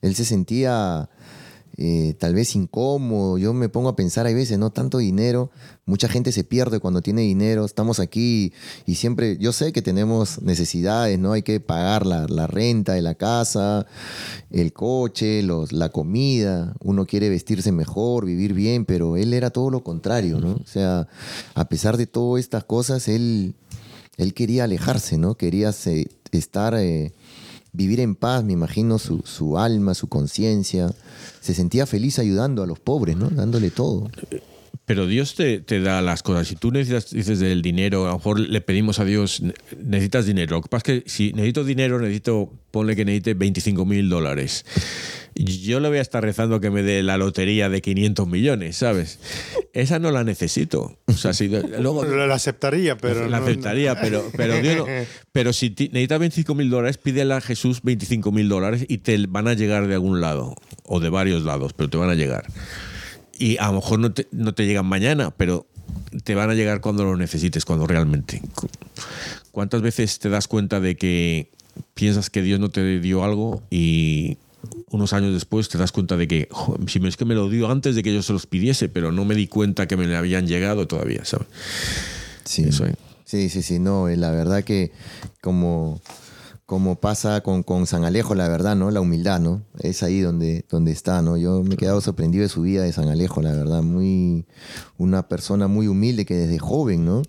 Él se sentía eh, tal vez incómodo. Yo me pongo a pensar, hay veces, ¿no? Tanto dinero, mucha gente se pierde cuando tiene dinero. Estamos aquí y siempre, yo sé que tenemos necesidades, ¿no? Hay que pagar la, la renta de la casa, el coche, los, la comida. Uno quiere vestirse mejor, vivir bien, pero él era todo lo contrario, ¿no? O sea, a pesar de todas estas cosas, él, él quería alejarse, ¿no? Quería estar... eh, vivir en paz, me imagino, su, su alma, su conciencia. Se sentía feliz ayudando a los pobres, ¿no? Dándole todo. Pero Dios te, te da las cosas. Si tú necesitas, dices del dinero, a lo mejor le pedimos a Dios, "Ne- necesitas dinero. Lo que pasa es que si necesito dinero, necesito, ponle que necesite 25 mil dólares. Yo le voy a estar rezando que me dé la lotería de 500 millones, ¿sabes? Esa no la necesito. O sea, si luego Lo aceptaría, pero. la no- aceptaría, pero, pero, Dios no- pero si necesitas 25 mil dólares, pídele a Jesús 25 mil dólares y te van a llegar de algún lado, o de varios lados, pero te van a llegar. Y a lo mejor no te, no te llegan mañana, pero te van a llegar cuando lo necesites, cuando realmente. Cu- ¿Cuántas veces te das cuenta de que piensas que Dios no te dio algo y unos años después te das cuenta de que "Jo, si me- es que me lo dio antes de que yo se los pidiese, pero no me di cuenta que me le habían llegado todavía, ¿sabes? Sí, Eso es. sí, sí, sí, no, eh, la verdad que como, como pasa con, con San Alejo, la verdad, ¿no? La humildad, ¿no? Es ahí donde, donde está, ¿no? Yo me he quedado sorprendido de su vida de San Alejo, la verdad, muy, una persona muy humilde que desde joven, ¿no?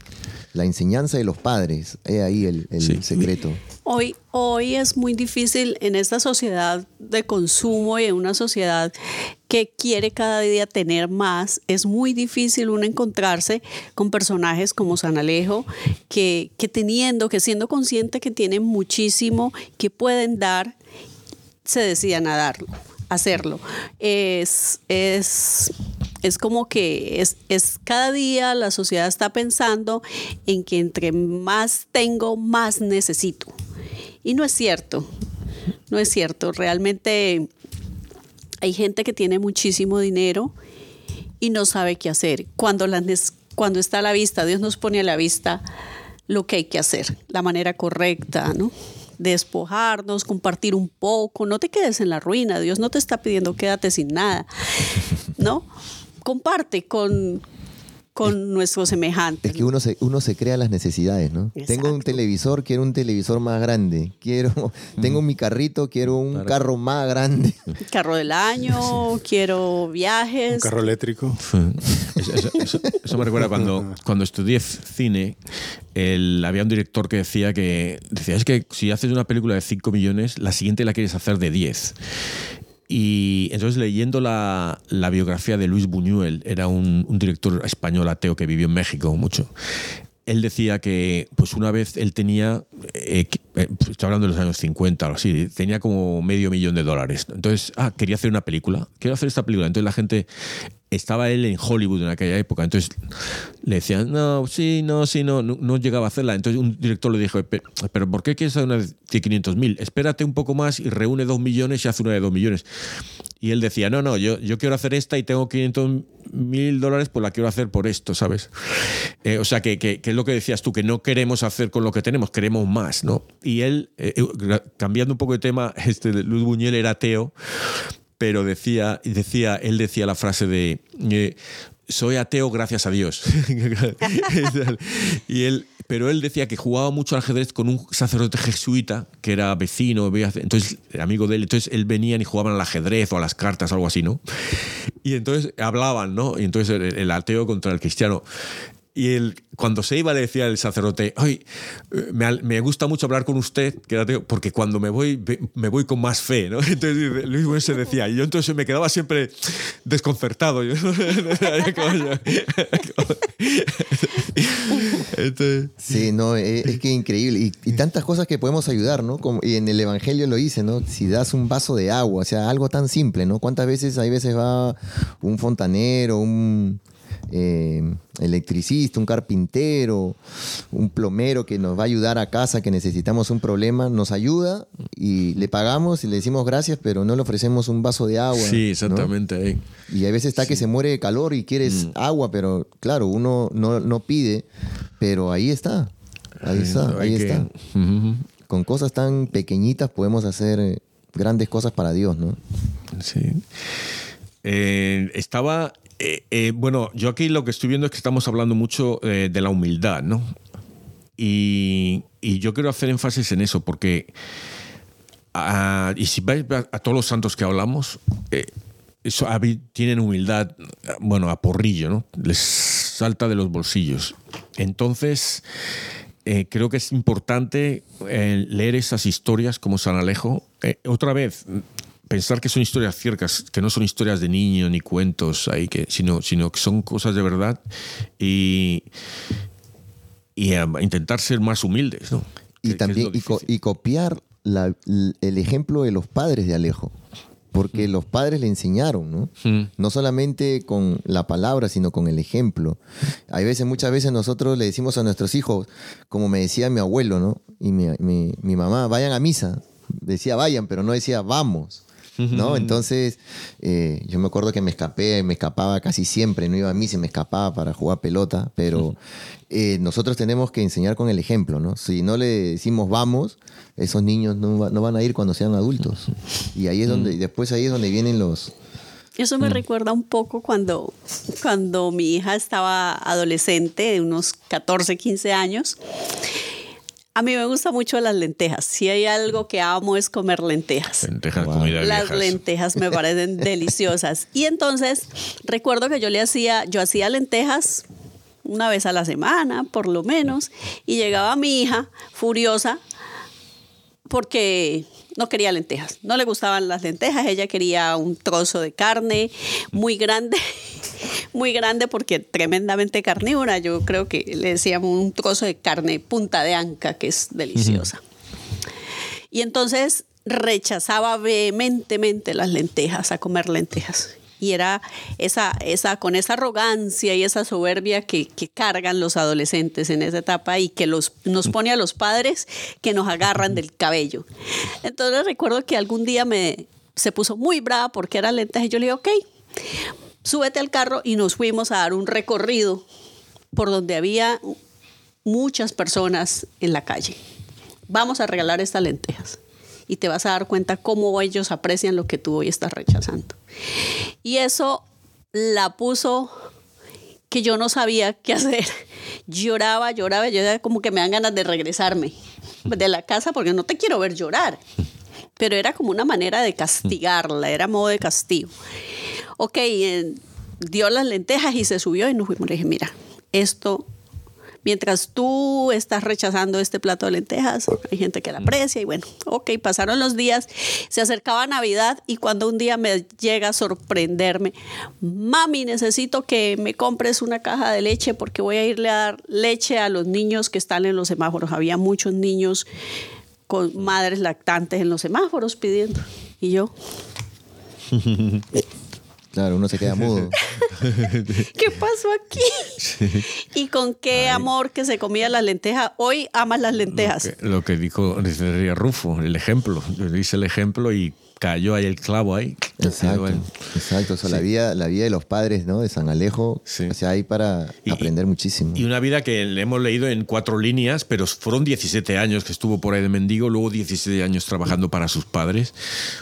La enseñanza de los padres, es ahí el, el Sí. secreto. Hoy, hoy es muy difícil en esta sociedad de consumo y en una sociedad que quiere cada día tener más, es muy difícil uno encontrarse con personajes como San Alejo que, que teniendo, que siendo consciente que tienen muchísimo, que pueden dar, se decían a darlo, hacerlo. Es, es, es como que es, es cada día la sociedad está pensando en que entre más tengo, más necesito. Y no es cierto, no es cierto. Realmente hay gente que tiene muchísimo dinero y no sabe qué hacer. Cuando, la cuando está a la vista, Dios nos pone a la vista lo que hay que hacer, la manera correcta, ¿no? Despojarnos, compartir un poco, no te quedes en la ruina, Dios no te está pidiendo quédate sin nada, ¿no? Comparte con, con nuestros semejantes. Es que uno se, uno se crea las necesidades, ¿no? Tengo un televisor, quiero un televisor más grande. Quiero, tengo mi carrito, quiero un carro más grande. Carro del año, quiero viajes. Un carro eléctrico. Eso, eso- eso- eso me recuerda cuando, cuando estudié cine, el- había un director que decía que decía, es que si haces una película de 5 millones, la siguiente la quieres hacer de 10. Y entonces leyendo la, biografía de Luis Buñuel, era un, un director español ateo que vivió en México mucho. Él decía que pues una vez él tenía, eh, eh, pues, hablando de los años 50 o así, tenía como medio millón de dólares. Entonces, ah, quería hacer una película, quiero hacer esta película. Entonces la gente, estaba él en Hollywood en aquella época, entonces le decían, no, sí, no, sí, no, no, no llegaba a hacerla. Entonces un director le dijo, "Pe- pero ¿por qué quieres hacer una de 500 mil? Espérate un poco más y reúne dos millones y hace una de dos millones. Y él decía, no, no, yo, yo quiero hacer esta y tengo 500 mil dólares, pues la quiero hacer por esto, ¿sabes? Eh, o sea, que, que, que es lo que decías tú, que no queremos hacer con lo que tenemos, queremos más, ¿no? Y él, eh, eh, cambiando un poco de tema, este, Luz Buñuel era ateo, pero decía, decía, él decía la frase de eh, soy ateo gracias a Dios. y él, pero él decía que jugaba mucho al ajedrez con un sacerdote jesuita que era vecino, entonces amigo de él, entonces él venían y jugaban al ajedrez o a las cartas, algo así, ¿no? Y entonces hablaban, ¿no? Y entonces el, el ateo contra el cristiano. Y él, cuando se iba, le decía el sacerdote, Ay, eh, me, gusta mucho hablar con usted, porque cuando me voy, me voy con más fe, ¿no? Entonces Luis Buñuel se decía, y yo entonces me quedaba siempre desconcertado. Sí, no, es, es que increíble. Y, y tantas cosas que podemos ayudar, ¿no? Como, y en el Evangelio lo dice, ¿no? Si das un vaso de agua, o sea, algo tan simple, ¿no? ¿Cuántas veces, hay veces va un fontanero, un eh, electricista, un carpintero, un plomero que nos va a ayudar a casa, que necesitamos un problema, nos ayuda y le pagamos y le decimos gracias, pero no le ofrecemos un vaso de agua. sí, ¿no? exactamente. ahí. Y a veces está que se muere de calor y quieres Mm. agua, pero claro, uno no, no pide, pero ahí está. Ahí está, ahí que- está. Con cosas tan pequeñitas podemos hacer grandes cosas para Dios, ¿no? Sí. Eh, estaba. eh, eh, bueno, yo aquí lo que estoy viendo es que estamos hablando mucho de la humildad, ¿no? Y, y yo quiero hacer énfasis en eso, porque. ah, y si vais a, a todos los santos que hablamos, eso, tienen humildad, bueno, a porrillo, ¿no? Les salta de los bolsillos. Entonces, creo que es importante leer esas historias como San Alejo. Otra vez, pensar que son historias ciertas, que no son historias de niño ni cuentos ahí, que, sino, sino que son cosas de verdad y, y eh, intentar ser más humildes, ¿no? Y Que- también y, co- difícil. y copiar la- el ejemplo de los padres de Alejo. Porque los padres le enseñaron, ¿no? Mm. No solamente con la palabra, sino con el ejemplo. Hay veces, muchas veces nosotros le decimos a nuestros hijos, como me decía mi abuelo, ¿no? Y mi, mi- mi mamá, vayan a misa. Decía vayan, pero no decía vamos. ¿No? Entonces, eh, yo me acuerdo que me escapé, me escapaba casi siempre, no iba a misa y me escapaba para jugar pelota, pero eh, nosotros tenemos que enseñar con el ejemplo, ¿no? Si no le decimos vamos, esos niños no, va- no van a ir cuando sean adultos. Y ahí es donde, y después ahí es donde vienen los, Eso me recuerda un poco cuando, cuando mi hija estaba adolescente, de unos 14, 15 años. A mí me gustan mucho las lentejas. Si hay algo que amo es comer lentejas. Lentejas, Wow. comida Las viejas. lentejas me parecen deliciosas. Y entonces recuerdo que yo le hacía, yo hacía lentejas una vez a la semana, por lo menos, y llegaba mi hija furiosa porque no quería lentejas, no le gustaban las lentejas, ella quería un trozo de carne muy grande, muy grande porque tremendamente carnívora, yo creo que le decíamos un trozo de carne punta de anca que es deliciosa. Y entonces rechazaba vehementemente las lentejas, a comer lentejas. Y era esa, esa, con esa arrogancia y esa soberbia que, que cargan los adolescentes en esa etapa y que los, nos pone a los padres que nos agarran del cabello. Entonces recuerdo que algún día me, se puso muy brava porque era lentejas y yo le dije, ok, súbete al carro y nos fuimos a dar un recorrido por donde había muchas personas en la calle. Vamos a regalar estas lentejas y te vas a dar cuenta cómo ellos aprecian lo que tú hoy estás rechazando. Y eso la puso que yo no sabía qué hacer. Lloraba, lloraba, yo como que me dan ganas de regresarme de la casa porque no te quiero ver llorar. Pero era como una manera de castigarla, era modo de castigo. Ok, eh, dio las lentejas y se subió y nos fuimos. Dije, mira, esto, mientras tú estás rechazando este plato de lentejas, hay gente que la aprecia y bueno, ok, pasaron los días, se acercaba Navidad y cuando un día me llega a sorprenderme, mami, necesito que me compres una caja de leche porque voy a irle a dar leche a los niños que están en los semáforos. Había muchos niños con madres lactantes en los semáforos pidiendo. Y yo, Claro, uno se queda mudo. ¿qué pasó aquí? Y con qué amor que se comía las lentejas. Hoy amas las lentejas. Lo que, lo que dijo Rufo, el ejemplo. Yo hice el ejemplo y cayó ahí el clavo ahí. Exacto, Bueno, exacto. O sea, la, vida, la vida de los padres, ¿no? De San Alejo, Sí. o sea, hay para Y- aprender muchísimo. Y una vida que le hemos leído en cuatro líneas, pero fueron 17 años que estuvo por ahí de mendigo, luego 17 años trabajando para sus padres.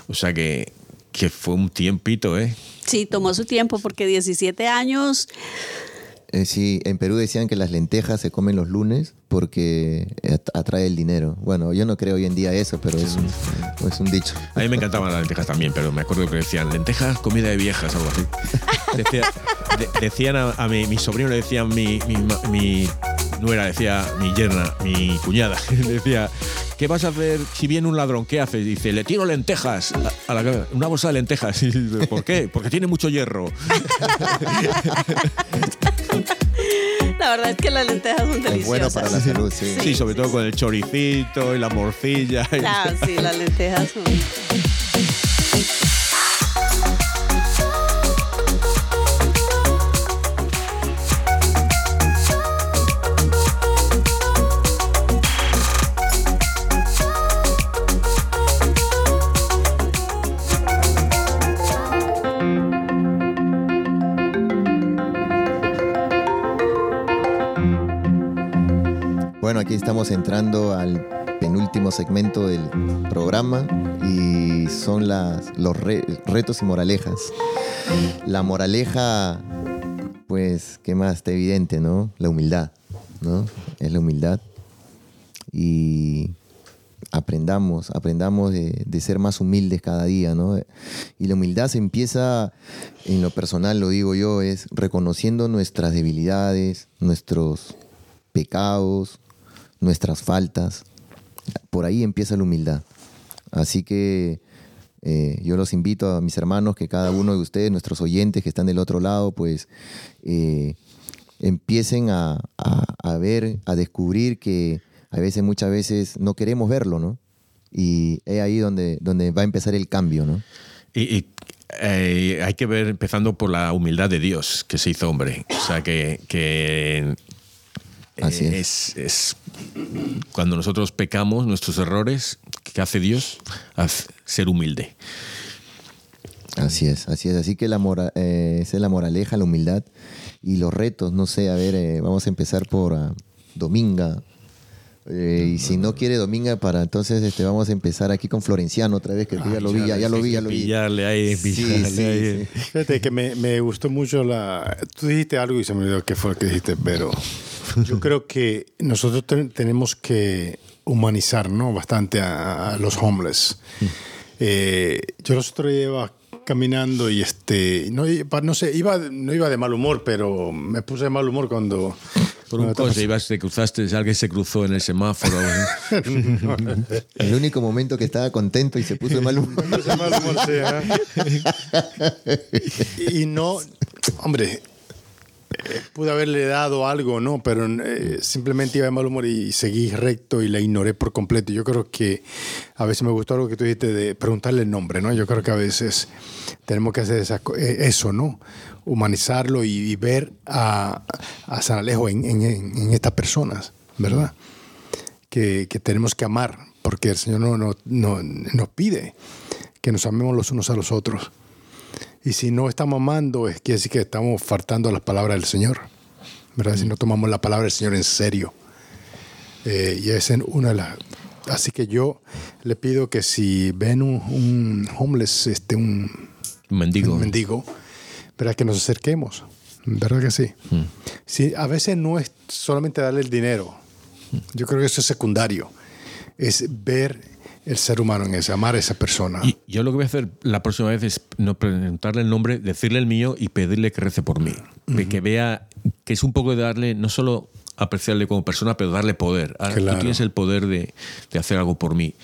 O sea que, que fue un tiempito, ¿eh? Sí, tomó su tiempo porque 17 años. Eh, sí, en Perú decían que las lentejas se comen los lunes porque at- atrae el dinero. Bueno, yo no creo hoy en día eso, pero es un, es un dicho. A mí me encantaban las lentejas también, pero me acuerdo que decían lentejas, comida de viejas, algo así. Decía- de- decían a, a mi, mi sobrino, le decían mi, mi nuera, decía mi yerna, mi cuñada, decía, ¿qué vas a hacer si viene un ladrón? ¿Qué haces? Dice, le tiro lentejas a, a la cabeza, una bolsa de lentejas. Y dice, ¿Por qué? Porque tiene mucho hierro. La verdad es que las lentejas son deliciosas. Es bueno para la salud, sí. Sí, sobre todo con el choricito y la morcilla. y- Claro, sí, las lentejas son. Estamos entrando al penúltimo segmento del programa y son las, los re- retos y moralejas. La moraleja, pues, ¿qué más? Está evidente, ¿no? La humildad, ¿no? Es la humildad. Y aprendamos, aprendamos de, de ser más humildes cada día, ¿no? Y la humildad se empieza, en lo personal lo digo yo, es reconociendo nuestras debilidades, nuestros pecados, nuestras faltas. Por ahí empieza la humildad. Así que eh, yo los invito a mis hermanos que cada uno de ustedes, nuestros oyentes que están del otro lado, pues eh, empiecen a, a- ver, a descubrir que a veces, muchas veces no queremos verlo, ¿no? Y es ahí donde, donde va a empezar el cambio, ¿no? Y, y, eh, hay que ver, empezando por la humildad de Dios, que se hizo hombre. O sea, que, que Así eh, es. es, es cuando nosotros pecamos, nuestros errores, ¿qué hace Dios? Haz- ser humilde. Así es, así es. Así que la mora, eh, esa es la moraleja, la humildad y los retos. No sé, a ver, eh, vamos a empezar por ah, Dominga. Eh, y si no quiere Dominga, para entonces este, vamos a empezar aquí con Florenciano otra vez, que ya lo vi, ya, ya lo vi, ya lo vi. Pillarle ahí, Sí, pillarle sí, ahí. sí. Fíjate que me, me gustó mucho la... Tú dijiste algo y se me olvidó qué fue lo que dijiste, pero yo creo que nosotros ten- tenemos que humanizar ¿no? bastante a, a los homeless. Eh, yo los días iba caminando y este no, iba- no sé iba no iba de mal humor pero me puse de mal humor cuando Por un coche, ibas, te cruzaste, alguien se cruzó en el semáforo. El único momento que estaba contento y se puso de mal humor. ¿eh? y no, hombre, eh, pude haberle dado algo, ¿no? Pero eh, simplemente iba de mal humor y seguí recto y la ignoré por completo. Yo creo que a veces me gustó algo que tú dijiste de preguntarle el nombre, ¿no? Yo creo que a veces tenemos que hacer esa eh, eso, ¿no? Humanizarlo y, y ver a, a San Alejo en, en- en- en estas personas, ¿verdad? que, que tenemos que amar, porque el Señor no, no- no- nos pide que nos amemos los unos a los otros. Y si no estamos amando, es decir que estamos faltando a las palabras del Señor, ¿verdad? Si no tomamos la palabra del Señor en serio. Eh, y esa es una de las... Así que yo le pido que si ven un, un homeless, este, Un mendigo. un mendigo, ¿verdad? Que nos acerquemos, ¿verdad que sí? sí? A veces no es solamente darle el dinero, yo creo que eso es secundario, es ver el ser humano en ese, amar a esa persona. Y yo lo que voy a hacer la próxima vez es no preguntarle el nombre, decirle el mío y pedirle que rece por mí. De Que vea que es un poco de darle, no solo apreciarle como persona, pero darle poder. Ahora Claro. Tú tienes el poder de, de hacer algo por mí,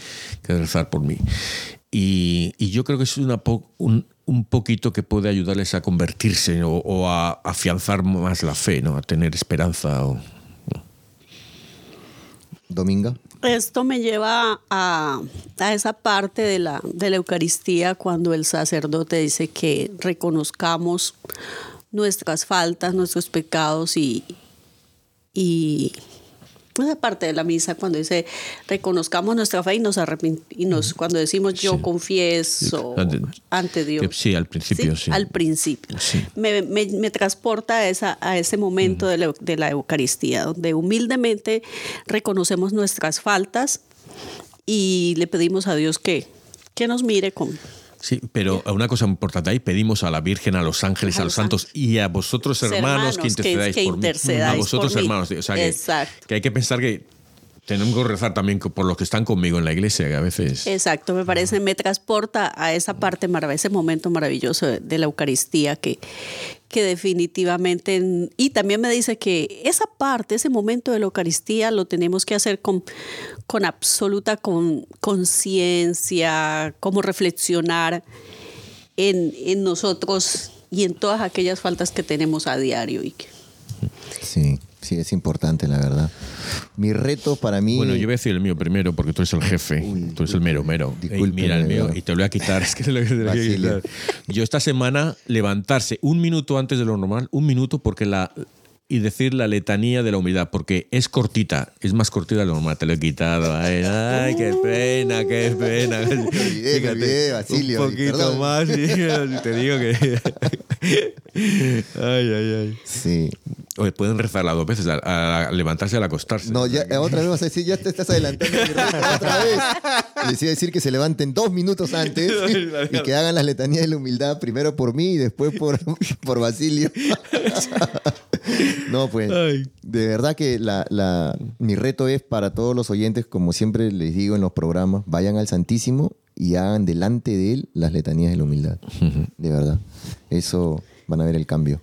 que de rezar por mí. Y, y yo creo que es una po- un, un poquito que puede ayudarles a convertirse o, o a afianzar más la fe, ¿no? a tener esperanza. O, Dominga. Esto me lleva a, a esa parte de la, de la Eucaristía cuando el sacerdote dice que reconozcamos nuestras faltas, nuestros pecados y, y esa parte de la misa cuando dice reconozcamos nuestra fe y nos arrepentimos, cuando decimos yo Sí. confieso Ante- ante Dios. sí, al principio, sí. Al principio. Me, me- me transporta a, esa, a ese momento de, la, de la Eucaristía, donde humildemente reconocemos nuestras faltas y le pedimos a Dios que, que nos mire con... Sí, pero una cosa importante ahí, pedimos a la Virgen, a los ángeles, A a, los santos y a vosotros hermanos, hermanos, que que- intercedáis que por mí. intercedáis A vosotros por mí. hermanos. O sea, que, que hay que pensar que tenemos que rezar también por los que están conmigo en la iglesia, que a veces... Exacto, me parece, me transporta a esa parte maravillosa, ese momento maravilloso de, la Eucaristía que, que definitivamente, y también me dice que esa parte, ese momento de la Eucaristía lo tenemos que hacer con, con absoluta con- conciencia, como reflexionar en, en nosotros y en todas aquellas faltas que tenemos a diario. Y que, Sí, sí, es importante, la verdad. Mi reto para mí. Bueno, yo voy a decir el mío primero porque tú eres el jefe, tú eres el mero mero. Ey, mira el mío y te lo voy a quitar. Es que te lo, voy a quitar. Yo esta semana levantarse un minuto antes de lo normal, un minuto porque la y decir la letanía de la humildad, porque es cortita, es más cortita de lo normal, te lo he quitado. Ay, ay, qué pena, qué pena. olvidé, olvidé, Basilio, un poquito más y te digo que... ay, ay, ay. Sí. Oye, pueden rezarla dos veces, a, levantarse y al acostarse. No, ya, eh, otra vez vas a decir, ya te estás adelantando otra vez. Les iba a decir que se levanten dos minutos antes y que hagan las letanías de la humildad, primero por mí y después por, por Basilio. No, pues, Ay. de verdad que la, la- mi reto es para todos los oyentes, como siempre les digo en los programas, vayan al Santísimo y hagan delante de él las letanías de la humildad. De verdad. Eso van a ver el cambio.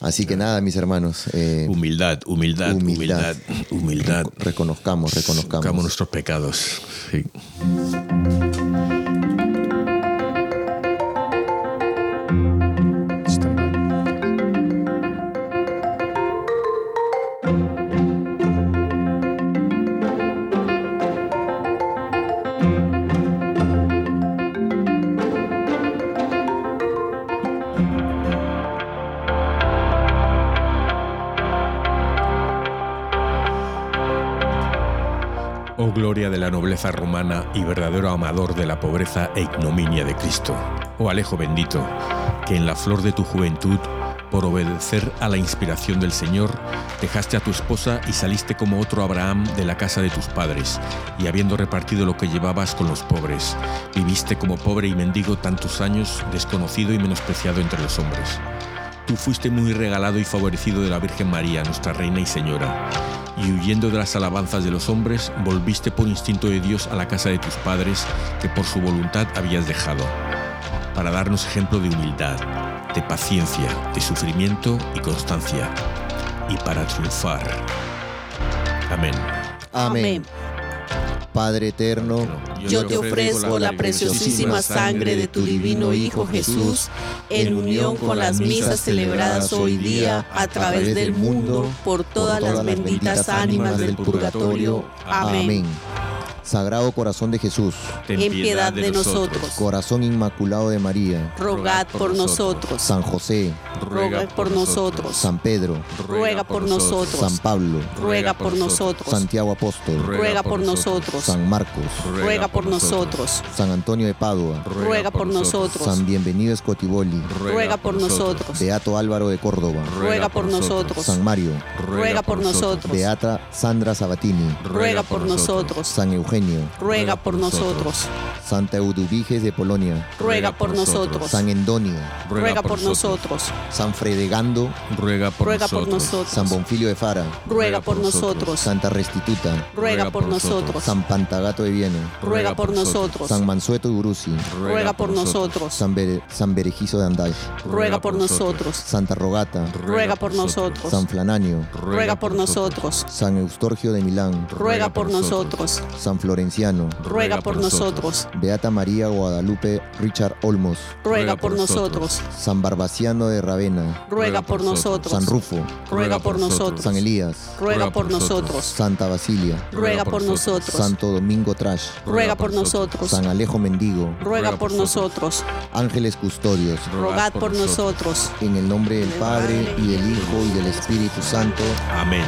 Así que nada, mis hermanos, eh, Humildad, humildad, Humildad. humildad, humildad. reconozcamos, reconozcamos. Nuestros pecados. Sí. Amador de la pobreza e ignominia de Cristo. Oh Alejo bendito, que en la flor de tu juventud, por obedecer a la inspiración del Señor, dejaste a tu esposa y saliste como otro Abraham de la casa de tus padres, y habiendo repartido lo que llevabas con los pobres, viviste como pobre y mendigo tantos años, desconocido y menospreciado entre los hombres. Tú fuiste muy regalado y favorecido de la Virgen María, nuestra Reina y Señora, y huyendo de las alabanzas de los hombres, volviste por instinto de Dios a la casa de tus padres, que por su voluntad habías dejado, para darnos ejemplo de humildad, de paciencia, de sufrimiento y constancia, y para triunfar. Amén. Amén. Padre eterno, Yo te ofrezco la preciosísima sangre de tu divino Hijo Jesús, en unión con las misas celebradas hoy día a través del mundo, por todas las benditas ánimas del purgatorio. Amén. Sagrado Corazón de Jesús, Ten En piedad de nosotros. Corazón Inmaculado de María, Rogad por nosotros. San José, Ruega por nosotros. San Pedro, Ruega por nosotros. San Pablo, Ruega por nosotros. Santiago Apóstol, Ruega por nosotros. San Marcos, Ruega por nosotros. San Antonio de Padua, Ruega por nosotros. San Bienvenido Escotiboli, Ruega por nosotros. Beato Álvaro de Córdoba, Ruega por nosotros. San Mario, Ruega por nosotros. Beata Sandra Sabatini, Ruega por nosotros. San Eugenio, Ruega por nosotros. Santa Eudubiges de Polonia, ruega por nosotros. San Endonio, Ruega por nosotros. San Fredegando, Ruega por Ruega por nosotros. San Bonfilio de Fara, Ruega por nosotros. Santa Restituta, Ruega por nosotros. San Pantagato de Viena, Ruega por nosotros. San Mansueto de Uruzi, Ruega por nosotros. San, Bere- San Berejizo de Anday, Ruega por nosotros. Santa Rogata, Ruega por nosotros. San Flananio, Ruega por nosotros. San Eustorgio de Milán, Ruega por nosotros. San Florenciano, Ruega por nosotros. Beata María Guadalupe Richard Olmos, Ruega por nosotros. San Barbaciano de Ravena, Ruega por nosotros. San Rufo, Ruega por nosotros. San Elías, Ruega por nosotros. Santa Basilia, Ruega por nosotros. Santo Domingo Trash, Ruega por nosotros. San Alejo Mendigo, Ruega por nosotros. ángeles custodios, Rogad por nosotros. en el nombre del Padre y del Hijo y del Espíritu Santo. Amén.